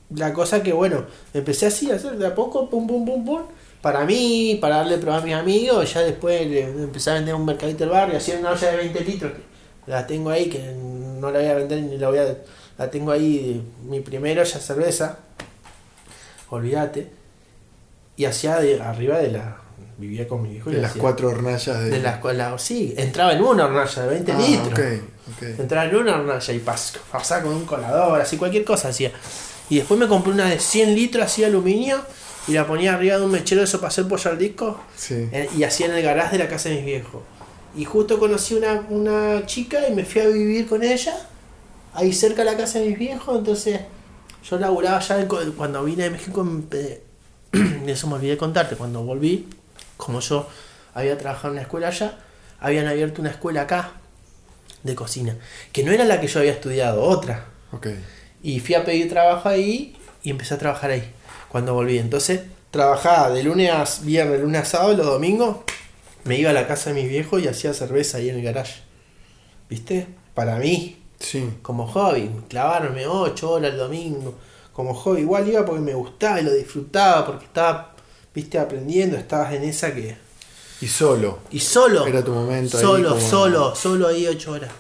La cosa que bueno, empecé así a hacer de a poco, pum pum pum pum. Para mí, para darle prueba a mis amigos, ya después le empecé a vender un mercadito del barrio, hacía una olla de 20 litros, la tengo ahí, que no la voy a vender ni la voy a... La tengo ahí, mi primera olla cerveza, olvídate. Y hacía de, arriba de la... Vivía con mi hijo y De la las hacía- cuatro hornallas de. de las cuales, sí, entraba en una hornalla de 20 Ah, litros. ok, ok. Entraba en una hornalla y pas- pasaba con un colador, así cualquier cosa hacía. Y después me compré una de 100 litros así de aluminio y la ponía arriba de un mechero de eso para hacer pollo al disco Sí. eh, y hacía en el garage de la casa de mis viejos. Y justo conocí una, una chica y me fui a vivir con ella, ahí cerca de la casa de mis viejos, entonces yo laburaba ya en cuando vine de México, eso me olvidé de contarte, cuando volví, como yo había trabajado en una escuela allá, habían abierto una escuela acá de cocina, que no era la que yo había estudiado, otra. Ok. Y fui a pedir trabajo ahí y empecé a trabajar ahí cuando volví. Entonces trabajaba de lunes a viernes, lunes a sábado, los domingos me iba a la casa de mis viejos y hacía cerveza ahí en el garage. ¿Viste? Para mí, Sí. como hobby, clavarme 8 horas el domingo. Como hobby, igual iba porque me gustaba y lo disfrutaba, porque estaba, viste, aprendiendo, estabas en esa que... Y solo. Y solo, Era tu momento ahí solo, como- solo, solo ahí 8 horas.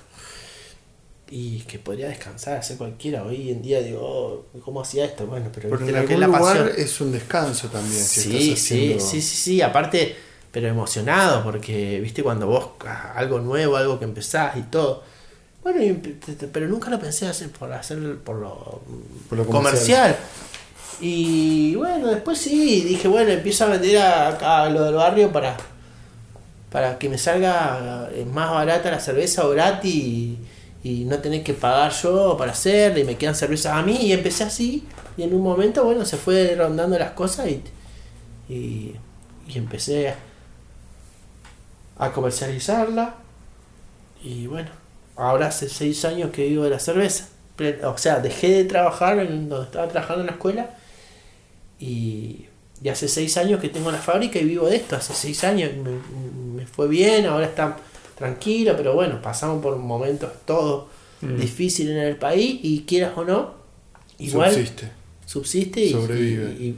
Y que podría descansar, hacer cualquiera. Hoy en día digo, oh, ¿cómo hacía esto? Bueno, pero, Pero en lo que es algún la lugar pasión. es un descanso también. Si Sí, estás sí, haciendo... sí, sí, sí, aparte, pero emocionado, porque, viste, cuando vos, ah, algo nuevo, algo que empezás y todo. Bueno, pero nunca lo pensé hacer por hacer por lo, Por lo comercial. Y bueno, después sí, dije, bueno, empiezo a vender a, lo del barrio para, para que me salga eh, más barata la cerveza o gratis y, no tener que pagar yo para hacerla y me quedan cervezas a mí y empecé así y en un momento, bueno, se fue rondando las cosas y, y, y empecé a, a comercializarla y bueno, ahora hace seis años que vivo de la cerveza. O sea, dejé de trabajar en donde estaba trabajando en la escuela y, y hace seis años que tengo la fábrica y vivo de esto. Hace seis años me, me fue bien, ahora está tranquilo, pero bueno, pasamos por momentos todos Mm. difíciles en el país y quieras o no, igual Subsiste. subsiste y, Sobrevive. y- y-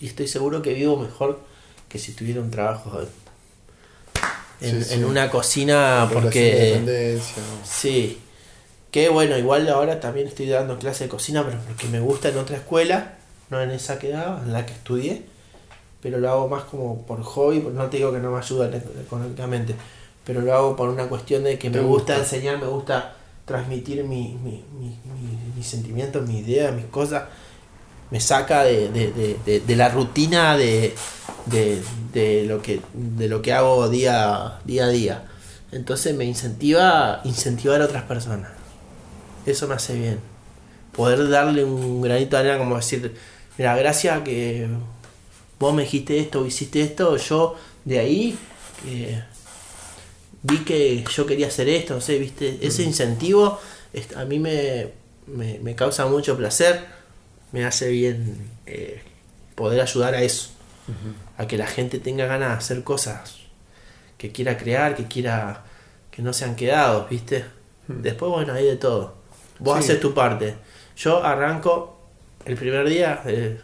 y estoy seguro que vivo mejor que si tuviera un trabajo en, Sí, sí. en una cocina porque sí que bueno igual ahora también estoy dando clase de cocina pero porque me gusta en otra escuela no en esa que daba en la que estudié pero lo hago más como por hobby no te digo que no me ayuda económicamente pero lo hago por una cuestión de que me gusta, gusta. enseñar me gusta transmitir mi, mi, mi, mi- mis sentimientos mis ideas mis cosas me saca de, de, de, de- de la rutina de, de, de lo que de lo que hago día, día a día. Entonces me incentiva incentivar a otras personas. Eso me hace bien. Poder darle un granito de arena como decir mira gracias que vos me dijiste esto hiciste esto yo de ahí eh, vi que yo quería hacer esto no sé viste ese incentivo a mí me, me, me causa mucho placer me hace bien eh, poder ayudar a eso a que la gente tenga ganas de hacer cosas que quiera crear que quiera que no sean quedados viste. Después bueno hay de todo. Vos Sí. haces tu parte. Yo arranco el primer día de,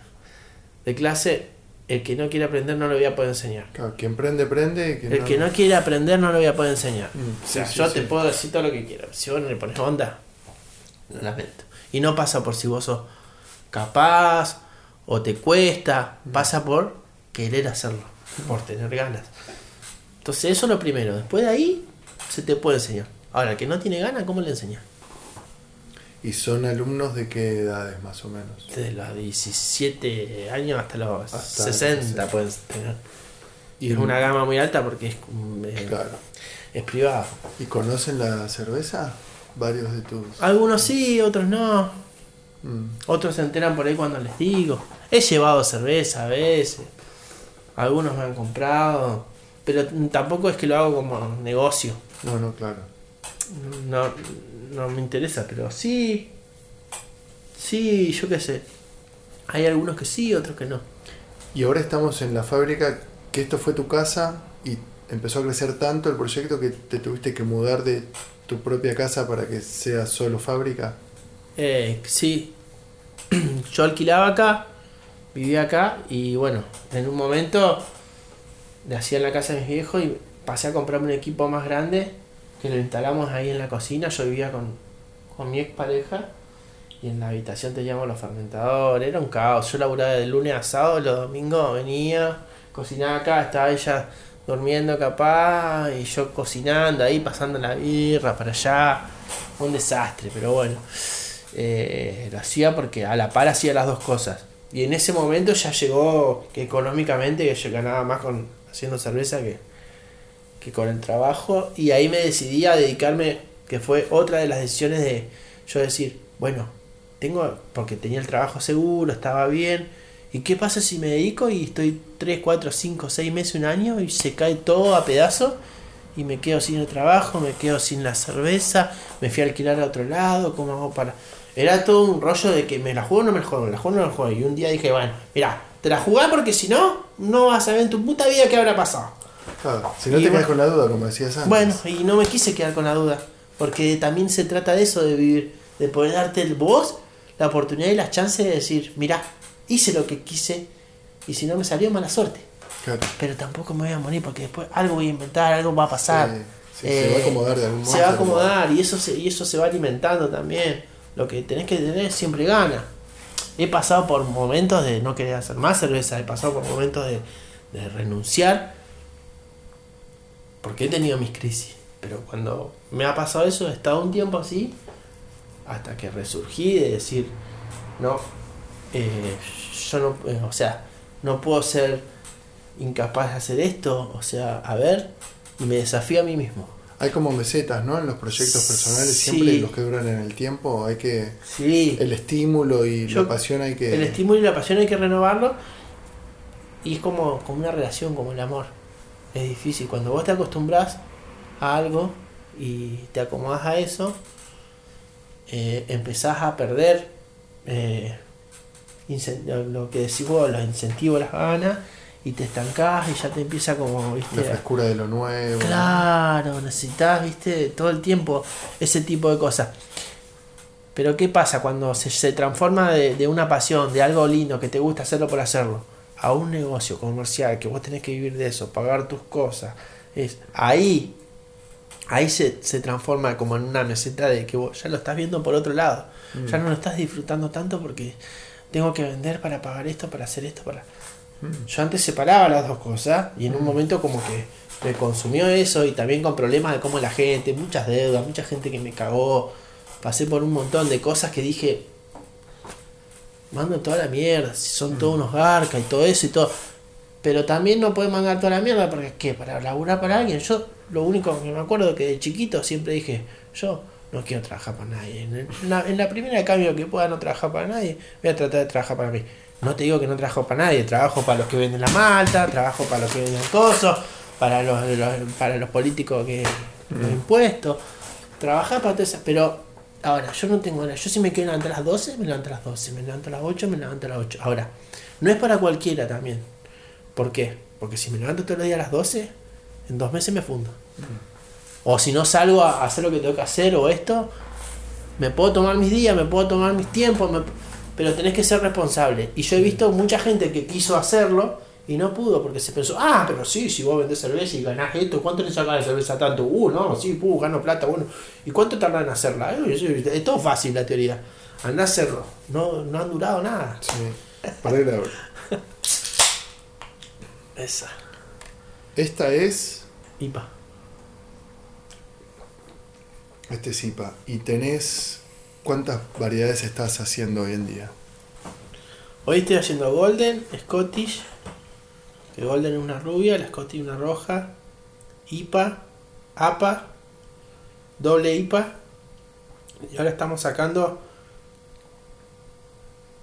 de clase el que no quiere aprender no lo voy a poder enseñar Claro, quien prende, prende. quien el que no quiere aprender no lo voy a poder enseñar. Mm, o sea, sí, yo sí. te puedo decir todo lo que quiero. Si vos no le pones onda, lo lamento. Y no pasa por si vos sos capaz o te cuesta, pasa por querer hacerlo, por tener ganas. Entonces eso es lo primero. Después de ahí se te puede enseñar. Ahora, el que no tiene ganas, ¿cómo le enseñas? ¿Y son alumnos de qué edades más o menos? Desde los 17 años hasta los Hasta 60 60. puedes tener. Y es una gama muy alta porque es, mm, eh, Claro. es privado. ¿Y conocen la cerveza? Varios de tus... Algunos sí, otros no. Mm. Otros se enteran por ahí cuando les digo. He llevado cerveza a veces. Algunos me han comprado. Pero tampoco es que lo hago como negocio. No, no, claro. No, no me interesa, pero sí. Sí, yo qué sé. Hay algunos que sí, otros que no. Y ahora estamos en la fábrica, que esto fue tu casa y empezó a crecer tanto el proyecto que te tuviste que mudar de tu propia casa para que sea solo fábrica. Eh, sí. Yo alquilaba acá, vivía acá y bueno, en un momento le hacía en la casa de mis viejos y pasé a comprarme un equipo más grande que lo instalamos ahí en la cocina. Yo vivía con, con mi expareja y en la habitación teníamos los fermentadores. Era un caos. Yo laburaba de lunes a sábado, los domingos venía, cocinaba acá, estaba ella durmiendo capaz y yo cocinando ahí, pasando la birra para allá. Un desastre, pero bueno. Eh, lo hacía porque a la par hacía las dos cosas. Y en ese momento ya llegó que económicamente que yo ganaba más con haciendo cerveza que, que con el trabajo. Y ahí me decidí a dedicarme, que fue otra de las decisiones de yo decir, bueno, tengo, porque tenía el trabajo seguro, estaba bien. ¿Y qué pasa si me dedico y estoy 3, 4, 5, 6 meses, un año y se cae todo a pedazos? Y me quedo sin el trabajo, me quedo sin la cerveza, me fui a alquilar a otro lado, ¿cómo hago para...? Era todo un rollo de que me la juego o no me la juego, me la juego o no me la juego. Y un día dije, bueno, mira, te la jugás porque si no, no vas a ver en tu puta vida qué habrá pasado. Claro, si no Y te bueno. quedas con la duda, como decías antes. Bueno, y no me quise quedar con la duda, porque también se trata de eso, de vivir, de poder darte el vos la oportunidad y las chances de decir, mira, hice lo que quise y si no me salió mala suerte. Claro. Pero tampoco me voy a morir porque después algo voy a inventar, algo va a pasar. Sí, sí, se va a acomodar de algún modo. Se va a acomodar y eso se, y eso se va alimentando también. Lo que tenés que tener siempre gana. He pasado por momentos de no querer hacer más cerveza, he pasado por momentos de, de renunciar porque he tenido mis crisis. Pero cuando me ha pasado eso, he estado un tiempo así hasta que resurgí de decir, no, eh, yo no, eh, o sea, no puedo ser incapaz de hacer esto, o sea, a ver, y me desafío a mí mismo. Hay como mesetas, ¿no? En los proyectos personales, Sí. siempre los que duran en el tiempo, hay que... Sí, El estímulo y Yo- la pasión hay que... el estímulo y la pasión hay que renovarlo, y es como, como una relación, como el amor. Es difícil, cuando vos te acostumbras a algo y te acomodas a eso, eh, empezás a perder eh, lo- lo que decís vos, los incentivos, las ganas, y te estancás y ya te empieza como, viste, La frescura de lo nuevo. Claro, necesitas, viste, todo el tiempo ese tipo de cosas. Pero ¿qué pasa cuando se, se transforma de, de una pasión, de algo lindo que te gusta hacerlo por hacerlo, a un negocio comercial que vos tenés que vivir de eso, pagar tus cosas? Es ahí, ahí se, se transforma como en una meseta de que vos ya lo estás viendo por otro lado. Mm. Ya no lo estás disfrutando tanto porque tengo que vender para pagar esto, para hacer esto, para... Mm. Yo antes separaba las dos cosas y en un Mm. momento como que me consumió eso y también con problemas de cómo la gente, muchas deudas, mucha gente que me cagó. Pasé por un montón de cosas que dije, mando toda la mierda, si son todos unos garcas y todo eso y todo. Pero también no puedes mandar toda la mierda porque ¿qué? Para laburar para alguien. Yo lo único que me acuerdo que de chiquito siempre dije, yo no quiero trabajar para nadie. En, la, en la primera de cambio que pueda no trabajar para nadie, voy a tratar de trabajar para mí. No te digo que no trabajo para nadie, trabajo para los que venden la malta, trabajo para los que venden cosas, para los, los- para los políticos que los impuestos, trabajar para todas esas, pero ahora yo no tengo ganas, yo si me quiero levantar a las 12, me levanto a las 12, me levanto a las 8, me levanto a las 8. Ahora, no es para cualquiera también. ¿Por qué? Porque si me levanto todos los días a las 12, en dos meses me fundo. O si no salgo a hacer lo que tengo que hacer o esto, me puedo tomar mis días, me puedo tomar mis tiempos, me- pero tenés que ser responsable. Y yo he visto mucha gente que quiso hacerlo y no pudo porque se pensó, ah, pero sí, si vos vendés cerveza y ganás esto, ¿cuánto le sacás de cerveza tanto? Uh, no, sí, uh, gano plata, bueno. ¿Y cuánto tardan en hacerla? Eh, Es todo fácil la teoría. Andá a hacerlo. No, no han durado nada. Sí. Para. Esa. Esta es. IPA. Este es IPA. Y tenés. ¿Cuántas variedades estás haciendo hoy en día? Hoy estoy haciendo Golden, Scottish. Que Golden es una rubia, la Scottish una roja. IPA, APA, doble IPA. Y ahora estamos sacando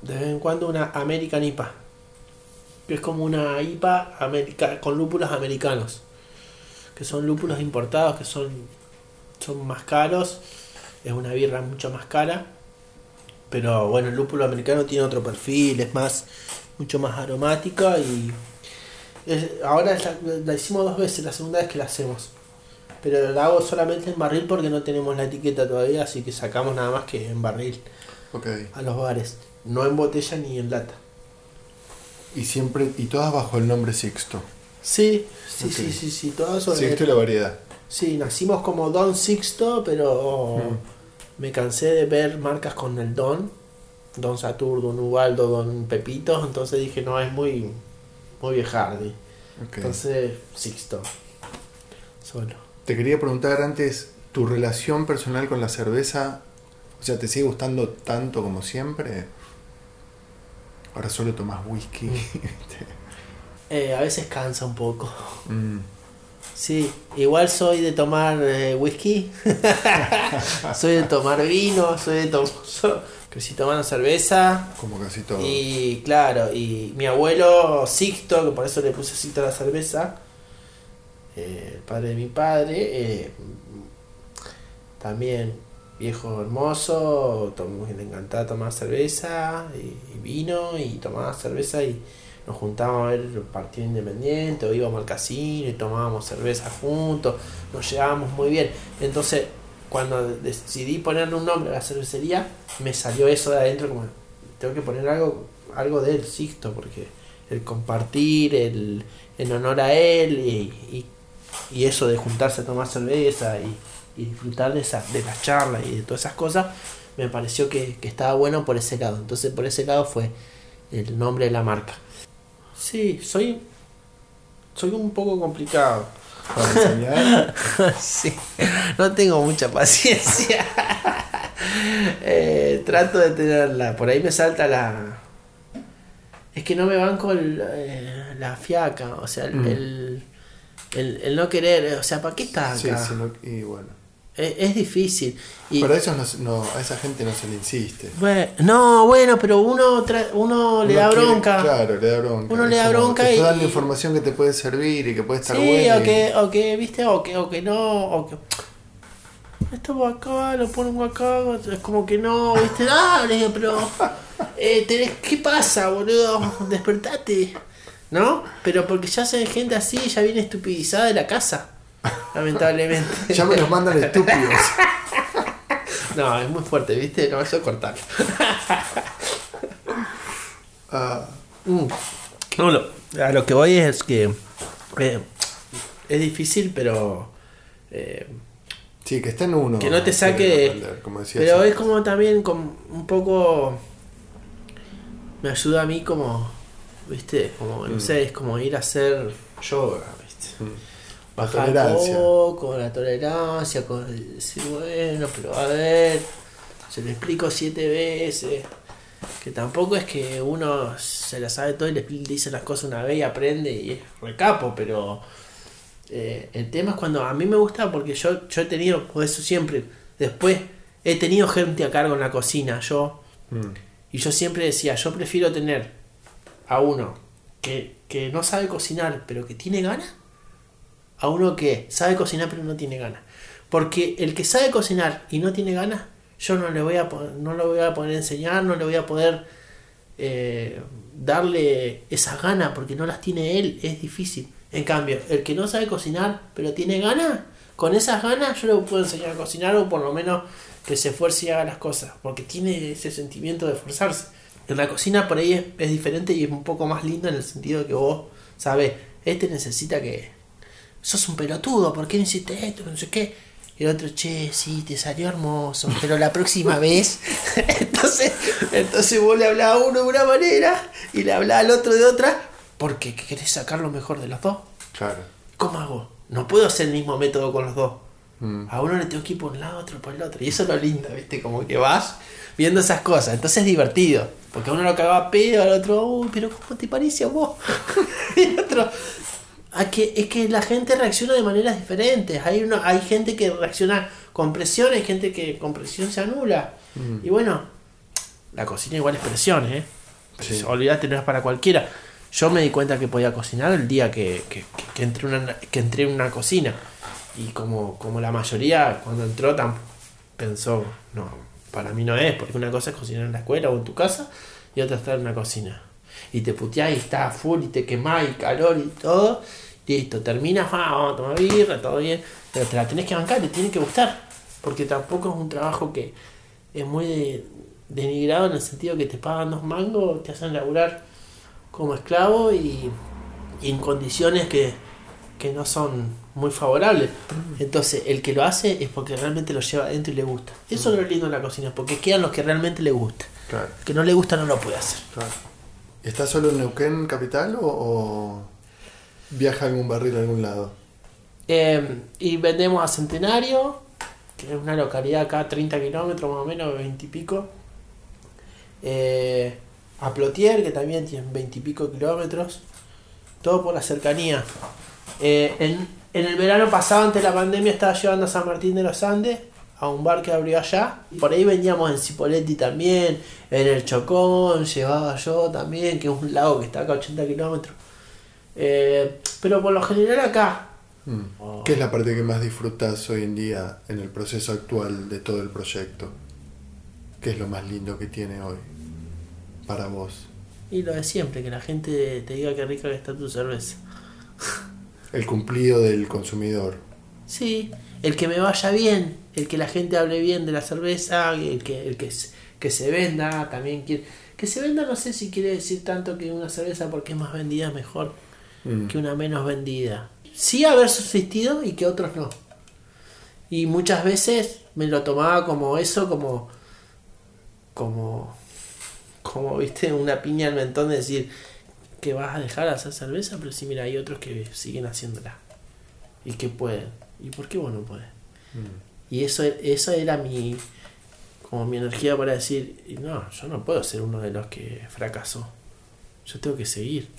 de vez en cuando una American IPA. Que es como una IPA con lúpulos americanos. Que son lúpulos importados, que son, son más caros. Es una birra mucho más cara. Pero bueno, el lúpulo americano tiene otro perfil, es más, mucho más aromática y es- ahora la, la hicimos dos veces, la segunda vez que la hacemos. Pero la hago solamente en barril porque no tenemos la etiqueta todavía, así que sacamos nada más que en barril Ok. a los bares, no en botella ni en lata. Y siempre. Y todas bajo el nombre Sixto. Sí, sí, sí, sí, sí, todo eso. Sixto y la variedad. Sí, nacimos como Don Sixto, pero Mm. me cansé de ver marcas con el Don. Don Satur, Don Ubaldo, Don Pepito. Entonces dije, no, es muy, muy viejardi. Ok. Entonces, Sixto. Solo. Te quería preguntar antes, ¿tu relación personal con la cerveza, o sea, te sigue gustando tanto como siempre? Ahora solo tomas whisky. Eh, a veces cansa un poco. Mm, Sí, igual soy de tomar eh, whisky. soy de tomar vino, soy de tomar... Crecí tomando cerveza. como casi todo. Y claro, y mi abuelo Sixto, que por eso le puse Sixto a la cerveza, eh, el padre de mi padre, eh, también viejo hermoso, tom- le encantaba tomar cerveza y, y vino y tomaba cerveza y nos juntábamos a ver el partido independiente o íbamos al casino y tomábamos cerveza juntos, nos llevábamos muy bien. Entonces, cuando decidí ponerle un nombre a la cervecería, me salió eso de adentro como tengo que poner algo algo de él, Sixto, porque el compartir, el en honor a él y, y, eso de juntarse a tomar cerveza y, y disfrutar de, esa, de las charlas y de todas esas cosas, me pareció que, que estaba bueno por ese lado. Entonces por ese lado fue el nombre de la marca. Sí, soy, soy un poco complicado. Para enseñar. sí, no tengo mucha paciencia. Eh, trato de tenerla. Por ahí me salta la. Es que no me banco el, eh, la fiaca. O sea, el, Mm. el, el- el no querer. O sea, ¿para qué estás sí, acá? sí, no- y bueno. Es, es difícil. Y, Pero a, esos no, no, a esa gente no se le insiste. bueno, no, bueno, pero uno, tra- uno le da quiere- bronca. claro, le da bronca. Uno le da bronca Te y- dando información que te puede servir y que puede estar Sí, buena. o y- que, o que, viste, o que, o que no, o que esto va acá, lo pongo acá, es como que no, viste, dale, pero eh, tenés, ¿qué pasa, boludo? Despertate, ¿no? Pero porque ya se gente así, ya viene estupidizada de la casa, lamentablemente. Ya me los mandan estúpidos. No, es muy fuerte, viste, no, eso es cortar. Ah, Mm. No, lo- a lo que voy es que eh, es difícil, pero... eh, sí, que está en uno. Que no te saque- aprender, como decías Pero antes. es como también como un poco me ayuda a mí como viste, como no Mm. sé, es como ir a hacer yoga, viste. Mm. Bajar tolerancia. un poco, la tolerancia, con decir, bueno, pero a ver, se lo explico siete veces. Que tampoco es que uno se la sabe todo y le dice las cosas una vez y aprende y es recapo, pero eh, el tema es cuando a mí me gusta porque yo, yo he tenido, por eso siempre, después he tenido gente a cargo en la cocina, yo, Mm. y yo siempre decía, yo prefiero tener a uno que, que no sabe cocinar pero que tiene ganas, a uno que sabe cocinar pero no tiene ganas. Porque el que sabe cocinar y no tiene ganas, yo no le voy a no lo voy a poder enseñar, no le voy a poder eh, darle esas ganas porque no las tiene él, es difícil. En cambio, el que no sabe cocinar pero tiene ganas, con esas ganas yo le puedo enseñar a cocinar o por lo menos que se esfuerce y haga las cosas, porque tiene ese sentimiento de esforzarse. En la cocina por ahí es, es diferente y es un poco más lindo en el sentido de que vos sabes, este necesita que sos un pelotudo, ¿por qué no hiciste esto? No sé qué. Y el otro, che, sí, te salió hermoso, pero la próxima vez. entonces, entonces vos le hablás a uno de una manera y le hablás al otro de otra, porque querés sacar lo mejor de los dos. Claro. ¿Cómo hago? No puedo hacer el mismo método con los dos. Mm. A uno le tengo que ir por un lado, otro por el otro. Y eso es lo lindo, ¿viste? Como que vas viendo esas cosas. Entonces es divertido. Porque a uno lo cagaba pedo, al otro, uy, pero ¿cómo te parece a vos? y el otro. A que, es que la gente reacciona de maneras diferentes. Hay, uno, hay gente que reacciona con presión, hay gente que con presión se anula. Mm. Y bueno, la cocina igual es presión, ¿eh? Sí. Olvídate, no es para cualquiera. Yo me di cuenta que podía cocinar el día que, que, entré, una, que entré en una cocina. Y como, como la mayoría, cuando entró, tam- pensó, no, para mí no es, porque una cosa es cocinar en la escuela o en tu casa, y otra estar en una cocina. Y te puteás y estás full y te quemás y calor y todo. Listo, terminas, ah, vamos a tomar birra, todo bien. Pero te la tenés que bancar, te tiene que gustar. Porque tampoco es un trabajo que es muy de- denigrado en el sentido que te pagan dos mangos, te hacen laburar como esclavo y, y en condiciones que, que no son muy favorables. Entonces, el que lo hace es porque realmente lo lleva adentro y le gusta. Eso es lo lindo de la cocina, porque quedan los que realmente le gusta. Claro, El que no le gusta no lo puede hacer. claro. ¿Estás solo en Neuquén capital o, o viaja algún barril a algún lado? Eh, y vendemos a Centenario, que es una localidad acá a 30 kilómetros más o menos, 20 y pico. A Plotier, que también tiene 20 y pico kilómetros. Todo por la cercanía. Eh, en, en el verano pasado, antes de la pandemia, estaba llevando a San Martín de los Andes, a un bar que abrió allá. Por ahí vendíamos en Cipoletti también, en el Chocón, llevaba yo también, que es un lago que está acá a 80 kilómetros. Eh, pero por lo general acá, Mm. Oh. ¿Qué es la parte que más disfrutas hoy en día en el proceso actual de todo el proyecto? ¿Qué es lo más lindo que tiene hoy para vos? Y lo de siempre, que la gente te diga qué rica que está tu cerveza. El cumplido del consumidor. Sí, el que me vaya bien, el que la gente hable bien de la cerveza, el que, el que, se- que se venda, también quiere... Que se venda no sé si quiere decir tanto que una cerveza porque es más vendida es mejor Mm. que una menos vendida. Sí haber subsistido y que otros no. Y muchas veces me lo tomaba como eso, como... Como... Como, viste, una piña al mentón de decir que vas a dejar de hacer cerveza, pero sí, mira, hay otros que siguen haciéndola. Y que pueden. ¿Y por qué vos no podés? Mm. Y eso, eso era mi, como mi energía para decir, no, yo no puedo ser uno de los que fracasó. Yo tengo que seguir.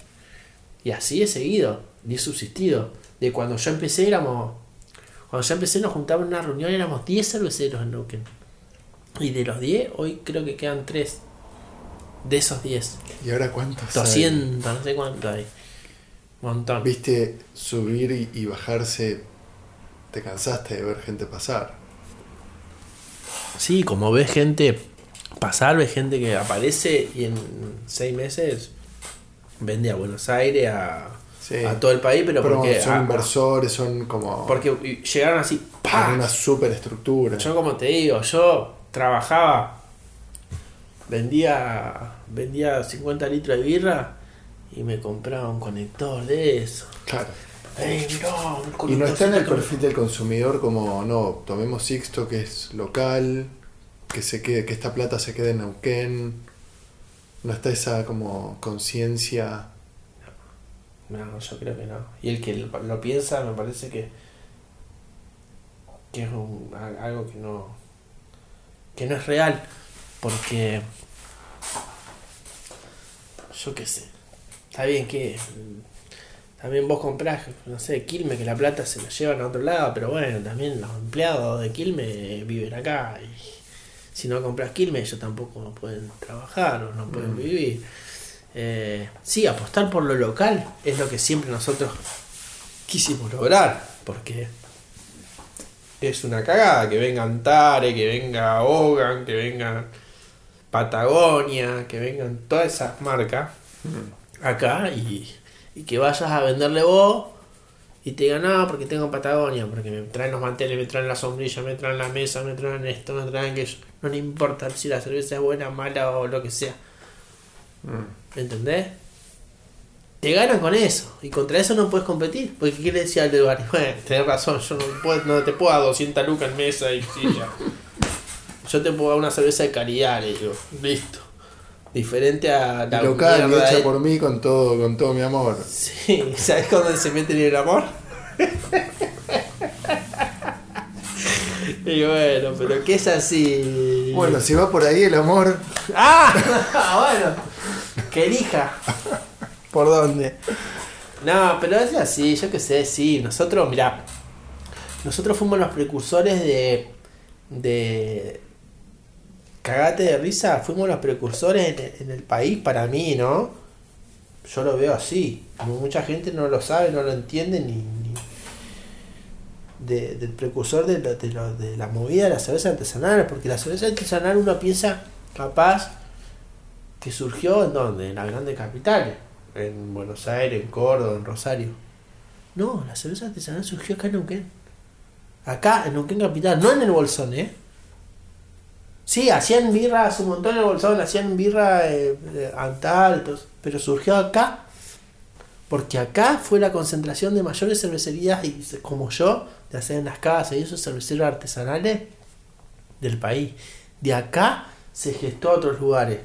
Y así he seguido, y he subsistido. De cuando yo empecé éramos, cuando yo empecé nos juntaban en una reunión, éramos 10 cerveceros en Neuquén. Y de los 10, hoy creo que quedan 3. De esos 10. ¿Y ahora cuántos hay? 200, no sé cuánto hay. Montón. Viste, subir y, y bajarse, te cansaste de ver gente pasar. Sí, como ves gente pasar, ves gente que aparece y en seis meses vende a Buenos Aires, a, Sí. a todo el país, pero, Pero porque, son inversores, son como porque llegaron así, con ¡pah! una superestructura. Yo como te digo, yo trabajaba, vendía, vendía 50 litros de birra y me compraba un conector de eso. Claro. Mirá, un Y no está en el perfil del consumidor como, no, tomemos Sixto que es local, que se quede, que esta plata se quede en Neuquén. No está esa como conciencia. No, yo creo que no. Y el que lo, lo piensa me parece que, que es un- algo que no, que no es real. Porque, yo qué sé, está bien que también vos comprás, no sé, Quilme, que la plata se la llevan a otro lado, pero bueno, también los empleados de Quilme viven acá. Y si no compras Quilme, ellos tampoco pueden trabajar o no pueden Mm. vivir. Eh, sí, apostar por lo local es lo que siempre nosotros quisimos lograr, porque es una cagada que vengan Tare, que venga Hogan, que vengan Patagonia, que vengan todas esas marcas acá y, y que vayas a venderle vos y te digan, no, porque tengo Patagonia, porque me traen los manteles, me traen la sombrilla, me traen la mesa, me traen esto, me traen aquello. No le importa si la cerveza es buena, mala o lo que sea. Mm. ¿Entendés? te ganan con eso. Y contra eso no puedes competir. Porque ¿qué le decía al de Barrio? Bueno, tenés razón, yo no, puedo- no te puedo dar 200 lucas en mesa y silla. Yo te puedo dar una cerveza de calidad, le digo. Listo. Diferente a la Local, mierda hecha de- por mí con todo, con todo mi amor. Sí, ¿sabes dónde se meten en el amor? y bueno, pero ¿qué es así? Bueno, si va por ahí el amor, ¡Ah! bueno, que elija. ¿Por dónde? No, pero es así, yo qué sé, sí. Nosotros, mirá, nosotros fuimos los precursores de. de. Cagate de risa, fuimos los precursores en, el país para mí, ¿no? Yo lo veo así. Mucha gente no lo sabe, no lo entiende ni. ni- de- del precursor de, de la movida de la cerveza artesanal, porque la cerveza artesanal uno piensa capaz que surgió en donde, en las grandes capitales, en Buenos Aires, en Córdoba, en Rosario. No, la cerveza artesanal surgió acá en Neuquén. Acá, en Neuquén Capital, no en el Bolsón, ¿eh? Sí, hacían birra hace un montón en Bolsón, hacían birra eh, eh, Antal, eso, pero surgió acá porque acá fue la concentración de mayores cervecerías y como yo, de hacer en las casas y esos cerveceros artesanales del país. De acá se gestó a otros lugares.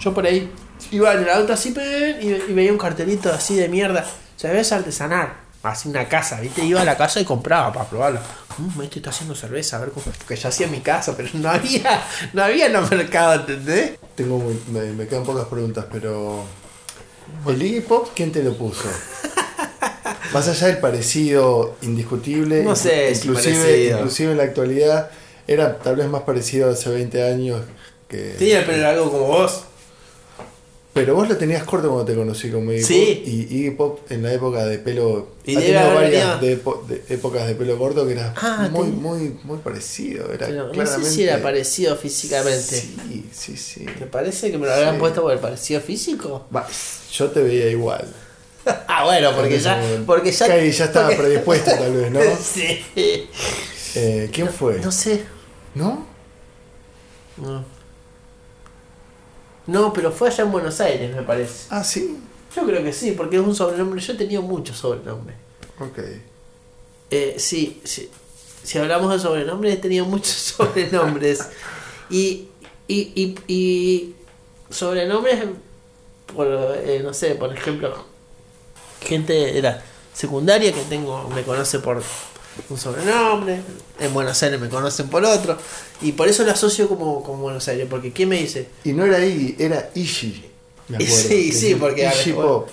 Yo por ahí iba en el auto así y veía un cartelito así de mierda. Cerveza artesanal. Así una casa, ¿viste? Iba a la casa y compraba para probarlo. Mm, este está haciendo cerveza, a ver cómo. Porque yo hacía en mi casa, pero no había, no había en los mercados, ¿entendés? tengo muy- me, me quedan pocas preguntas, pero. ¿El Iggy Pop quién te lo puso? Más allá del parecido indiscutible, No sé si inclusive, parecido. inclusive en la actualidad, era tal vez más parecido hace 20 años que. Tenía el pelo largo como vos. Pero vos lo tenías corto cuando te conocí como Iggy Sí. Pop. Y Iggy Pop en la época de pelo. Y ha tenido varias de de épocas de pelo corto que era Ah, muy, ten- muy, muy parecido. Era no sé si era parecido físicamente. Sí, sí, sí. ¿Te parece que me lo habían Sí. puesto por el parecido físico? Va, yo te veía igual. ah, bueno, porque ya. Porque ya, ya estaba porque- predispuesta, tal vez, ¿no? sí. Eh, ¿Quién fue? No sé. ¿No? No. No, pero fue allá en Buenos Aires, me parece. Ah, sí. Yo creo que sí, porque es un sobrenombre. Yo he tenido muchos sobrenombres. Ok. Eh, sí, sí. Si hablamos de sobrenombres, he tenido muchos sobrenombres. y, y, y, y sobrenombres, por, eh, no sé, por ejemplo, gente de la secundaria que tengo, me conoce por un sobrenombre, en Buenos Aires me conocen por otro, y por eso lo asocio como, como Buenos Aires, porque ¿quién me dice? Y no era Iggy, era Ishi. Me Y acuerdo. sí, Que sí, porque-. Pop.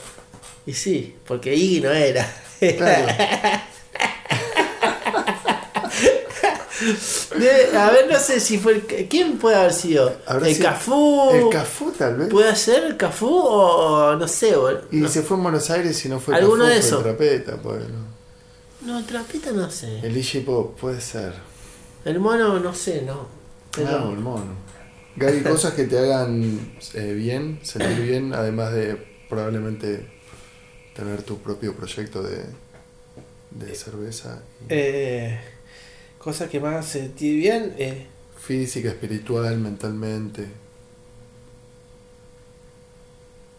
Y sí, porque Iggy no era. Claro. De- a ver, no sé si fue el. ¿Quién puede haber sido? Habrá ¿El sido Cafú? El Cafú, tal vez. ¿Puede ser el Cafú o no sé? o- Y no, se fue en Buenos Aires y no fue ¿Alguno Cafú, de esos? Trapeta, pues, ¿no? No, Trapita no sé. El Pop, puede ser. El mono no sé, no. Pero, Ah, el mono. Gaby, cosas que te hagan eh, bien, sentir bien, además de probablemente tener tu propio proyecto de, de cerveza. y eh, cosas que hagan sentir bien. Eh, Física, espiritual, mentalmente.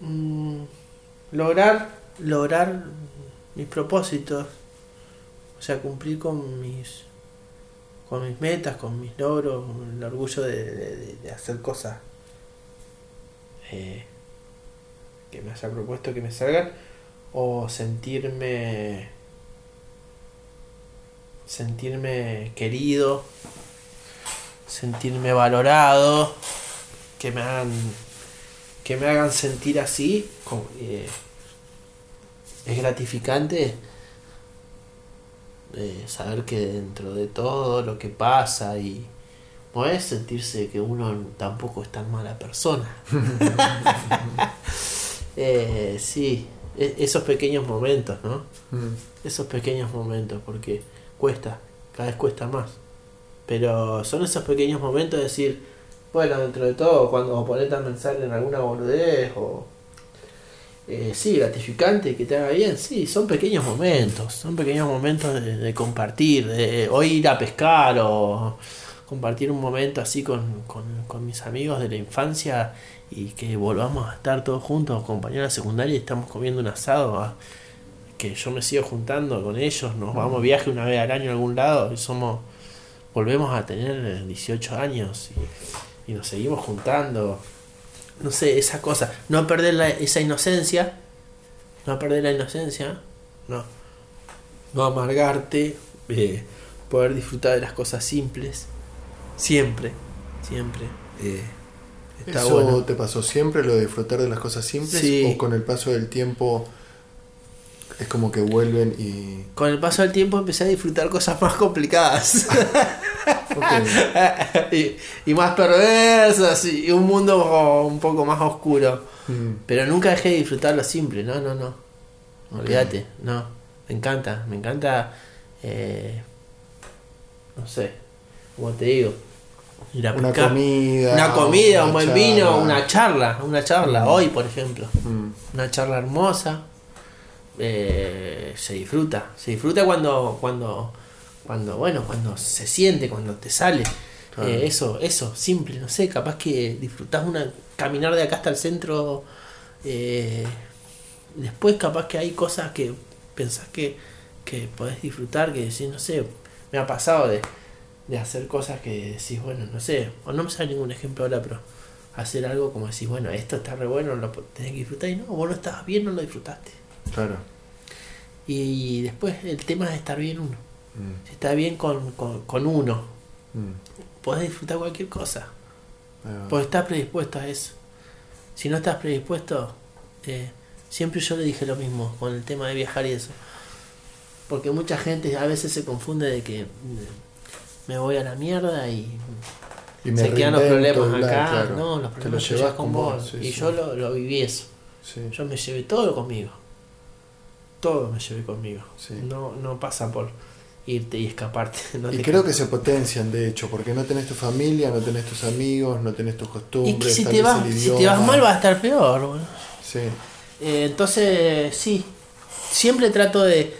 mm, lograr, lograr mis propósitos. O sea, cumplir con mis con mis metas, con mis logros, con el orgullo de, hacer cosas eh, que me haya propuesto que me salgan, o sentirme sentirme querido, sentirme valorado, que me hagan que me hagan sentir así, como, eh, es gratificante eh, saber que dentro de todo lo que pasa y es sentirse que uno tampoco es tan mala persona. eh, sí, e- esos pequeños momentos, ¿no? Mm. Esos pequeños momentos, porque cuesta, cada vez cuesta más. Pero son esos pequeños momentos de decir, bueno, dentro de todo, cuando ponete a pensar en alguna boludez o... eh, sí, gratificante, que te haga bien, sí, son pequeños momentos, son pequeños momentos de, compartir, de hoy ir a pescar o compartir un momento así con, con, con mis amigos de la infancia y que volvamos a estar todos juntos, compañeros de secundaria, y estamos comiendo un asado, que yo me sigo juntando con ellos, nos vamos de viaje una vez al año a algún lado y somos, volvemos a tener 18 años y nos seguimos juntando. No sé, esa cosa, no perder la- esa inocencia, no perder la inocencia, no, no amargarte, eh, poder disfrutar de las cosas simples, siempre, siempre. eh, está ¿Eso bueno. te pasó siempre, lo de disfrutar de las cosas simples? Sí. ¿O con el paso del tiempo es como que vuelven y... Con el paso del tiempo empecé a disfrutar cosas más complicadas y, y más perversas y un mundo un poco más oscuro. mm, Pero nunca dejé de disfrutar lo simple, no, no, no. Olvídate, no. Me encanta, me encanta. eh, no sé, como te digo. Una comida. Una comida, un buen vino, una charla, una charla. Mm. Hoy, por ejemplo, Mm, una charla hermosa. Eh, se disfruta, se disfruta cuando, cuando, cuando, bueno, cuando se siente, cuando te sale. Claro. Eh, eso, eso, simple, no sé, capaz que disfrutás una caminar de acá hasta el centro. eh, después capaz que hay cosas que pensás que, que podés disfrutar, que decís, no sé, me ha pasado de, de hacer cosas que decís, bueno, no sé, o no me sale ningún ejemplo ahora, pero hacer algo como decís, bueno, esto está re bueno, lo tenés que disfrutar y no, vos no estabas bien, no lo disfrutaste. Claro. Y después el tema es estar bien uno. Mm, Si está bien con, con, con uno, mm, podés disfrutar cualquier cosa. Porque estás predispuesto a eso. Si no estás predispuesto, eh, siempre yo le dije lo mismo con el tema de viajar y eso. Porque mucha gente a veces se confunde de que mm, me voy a la mierda y Y me se quedan los problemas acá. claro. No, los Te problemas lo te llevas con vos. sí, y sí. yo lo, lo viví eso. Sí, Yo me llevé todo conmigo. Todo me llevé conmigo. sí. No, no pasa por irte y escaparte. No Y creo que se potencian, de hecho, porque no tenés tu familia, no tenés tus amigos, no tenés tus Y costumbres. que si te, vas, si te vas mal va a estar peor. Sí, Eh, entonces, sí, siempre trato de...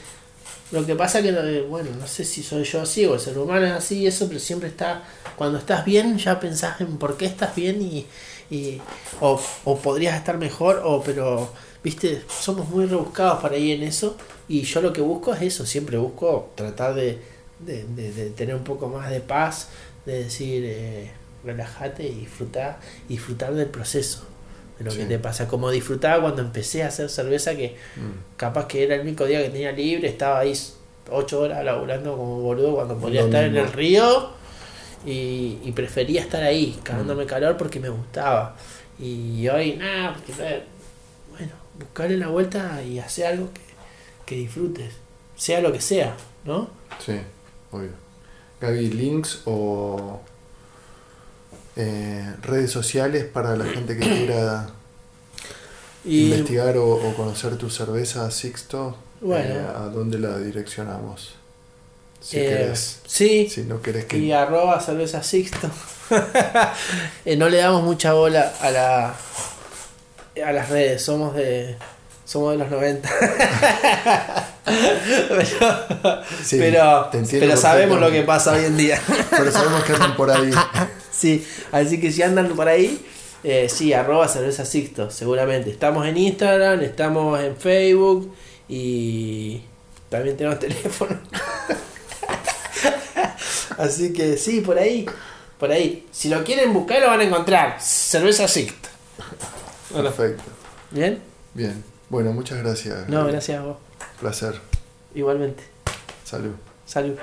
Lo que pasa que, eh, bueno, no sé si soy yo así o el ser humano es así y eso, pero siempre está... Cuando estás bien ya pensás en por qué estás bien y... y o, o podrías estar mejor, o pero, viste, somos muy rebuscados para ir en eso y yo lo que busco es eso, siempre busco tratar de, de, de- de tener un poco más de paz, de decir, eh, relájate y disfrutar, disfrutar del proceso, de lo Sí. que te pasa. Como disfrutaba cuando empecé a hacer cerveza, que mm, capaz que era el único día que tenía libre, estaba ahí ocho horas laburando como boludo cuando podía estar en el río y, y prefería estar ahí, cagándome calor porque me gustaba. Y hoy, nada, porque, buscarle la vuelta y hacer algo que, que disfrutes, sea lo que sea, ¿no? sí, obvio. Gaby, links o eh, redes sociales para la gente que quiera Y investigar o, o conocer tu cerveza Sixto. Bueno. eh, ¿A dónde la direccionamos? Si eh, querés. sí, Si no querés que. y arroba cerveza Sixto. Eh, no le damos mucha bola a la a las redes, somos de somos de los 90. pero Sí, pero, sabemos lo que pasa hoy en día. Pero sabemos que andan por ahí. sí, así que si andan por ahí, eh, sí, arroba cerveza Sixto, seguramente. Estamos en Instagram, estamos en Facebook y también tenemos teléfono. así que sí, por ahí, por ahí. Si lo quieren buscar lo van a encontrar. Cerveza Sixto. Bueno. Perfecto. ¿Bien? Bien. Bueno, muchas gracias. No, gracias a vos. Placer. Igualmente. Salud. Salud.